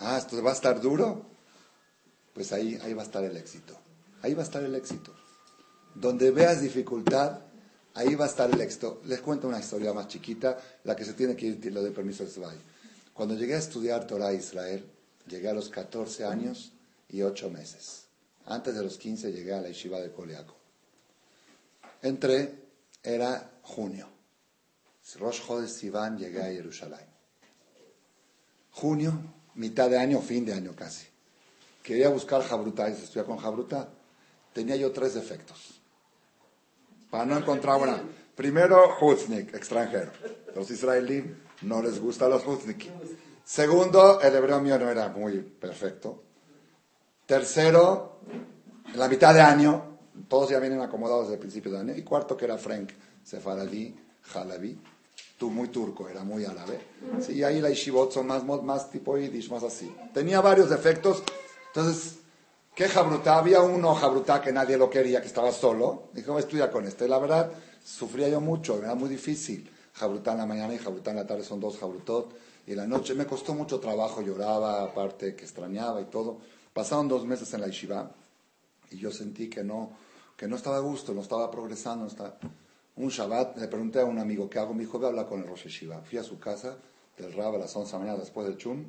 Ah, esto va a estar duro. Pues ahí, ahí va a estar el éxito. Ahí va a estar el éxito. Donde veas dificultad, ahí va a estar el éxito. Les cuento una historia más chiquita, la que se tiene que ir, lo de permiso de Sebay. Cuando llegué a estudiar Torah Israel, llegué a los 14 años y 8 meses. Antes de los 15 llegué a la yeshiva de Coleaco. Entré, era junio. Rosh Chodesh Sivan llegué a Jerusalén. Junio, mitad de año, fin de año casi. Quería buscar Jabruta, y estudiar con Jabruta. Tenía yo tres defectos. Para no encontrar una. Primero, Hutznik, extranjero. Los israelíes no les gustan los Hutznik. Segundo, el hebreo mío no era muy perfecto. Tercero, en la mitad de año todos ya vienen acomodados desde el principio de año. Y cuarto que era Frank, Sefaradí, Jalabi, tú muy turco, era muy árabe. Sí, ahí la Ishibot son más, más tipo Yiddish, más así. Tenía varios defectos. Entonces, ¿qué Jabrutá? Había uno Jabrutá que nadie lo quería, que estaba solo. Dijo, voy a estudiar con este. La verdad, sufría yo mucho, era muy difícil. Jabrutá en la mañana y Jabrutá en la tarde son dos Jabrutot. Y en la noche me costó mucho trabajo, lloraba, aparte que extrañaba y todo. Pasaron dos meses en la Yeshiva y yo sentí que no, que no estaba a gusto, no estaba progresando. No estaba... Un Shabbat le pregunté a un amigo qué hago. Me dijo, voy a hablar con el Rosh Yeshiva. Fui a su casa del Rab a las 11 de la mañana después del Chum.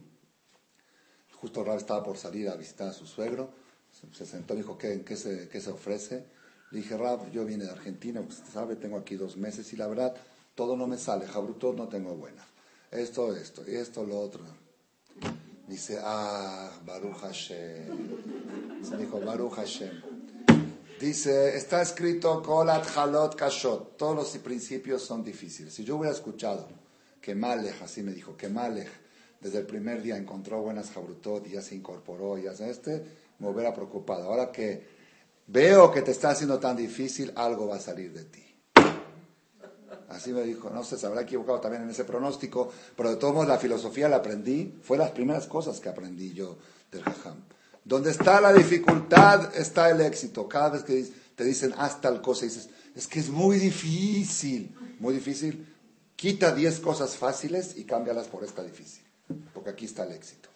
Justo el Rab estaba por salir a visitar a su suegro. Se, se sentó y dijo, ¿qué, qué se, qué se ofrece? Le dije, Rab, yo vine de Argentina, usted sabe, tengo aquí dos meses y la verdad, todo no me sale. Jabrutó no tengo buena. Esto, esto, y esto, lo otro. Dice, ah, Baruch Hashem. Se dijo, Baruch Hashem. Dice, está escrito, Kolat Halot Kashot. Todos los principios son difíciles. Si yo hubiera escuchado que Malech, así me dijo, que Malech desde el primer día encontró buenas Jabrutot y ya se incorporó ya se este, me hubiera preocupado. Ahora que veo que te está haciendo tan difícil, algo va a salir de ti. Así me dijo, no sé, se habrá equivocado también en ese pronóstico, pero de todos modos la filosofía la aprendí, fue las primeras cosas que aprendí yo del Jajam. Donde está la dificultad está el éxito. Cada vez que te dicen haz tal cosa, dices, es que es muy difícil, muy difícil. Quita 10 cosas fáciles y cámbialas por esta difícil, porque aquí está el éxito.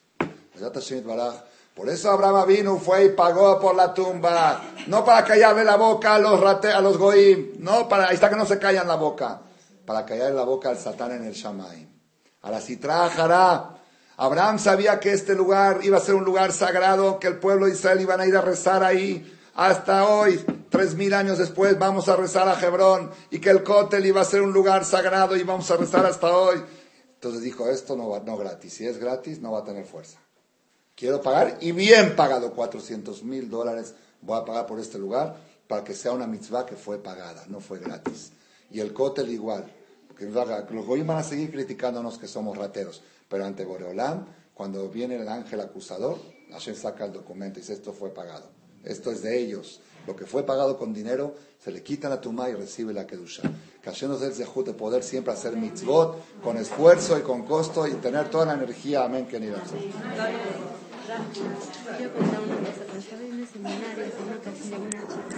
Por eso Abraham vino, fue y pagó por la tumba. No para callarle la boca a los, rate, a los goim. No, para, ahí está que no se callan la boca. Para callarle la boca al satán en el Shamay. A la Citra Jará. Abraham sabía que este lugar iba a ser un lugar sagrado, que el pueblo de Israel iban a ir a rezar ahí. Hasta hoy, tres mil años después, vamos a rezar a Hebrón. Y que el Kotel iba a ser un lugar sagrado y vamos a rezar hasta hoy. Entonces dijo, esto no va, no gratis. Si es gratis, no va a tener fuerza. Quiero pagar y bien pagado, 400 mil dólares voy a pagar por este lugar para que sea una mitzvah que fue pagada, no fue gratis. Y el cótel igual. Los goyim van a seguir criticándonos que somos rateros, pero ante Boreolam, cuando viene el ángel acusador, Hashem saca el documento y dice esto fue pagado. Esto es de ellos. Lo que fue pagado con dinero, se le quita la tumba y recibe la kedusha. Que Hashem nos dé el zehut de poder siempre hacer mitzvot con esfuerzo y con costo y tener toda la energía. Amén. Que ni yo contaba una cosa, cuando estaba en un seminario, en una ocasión de una chica.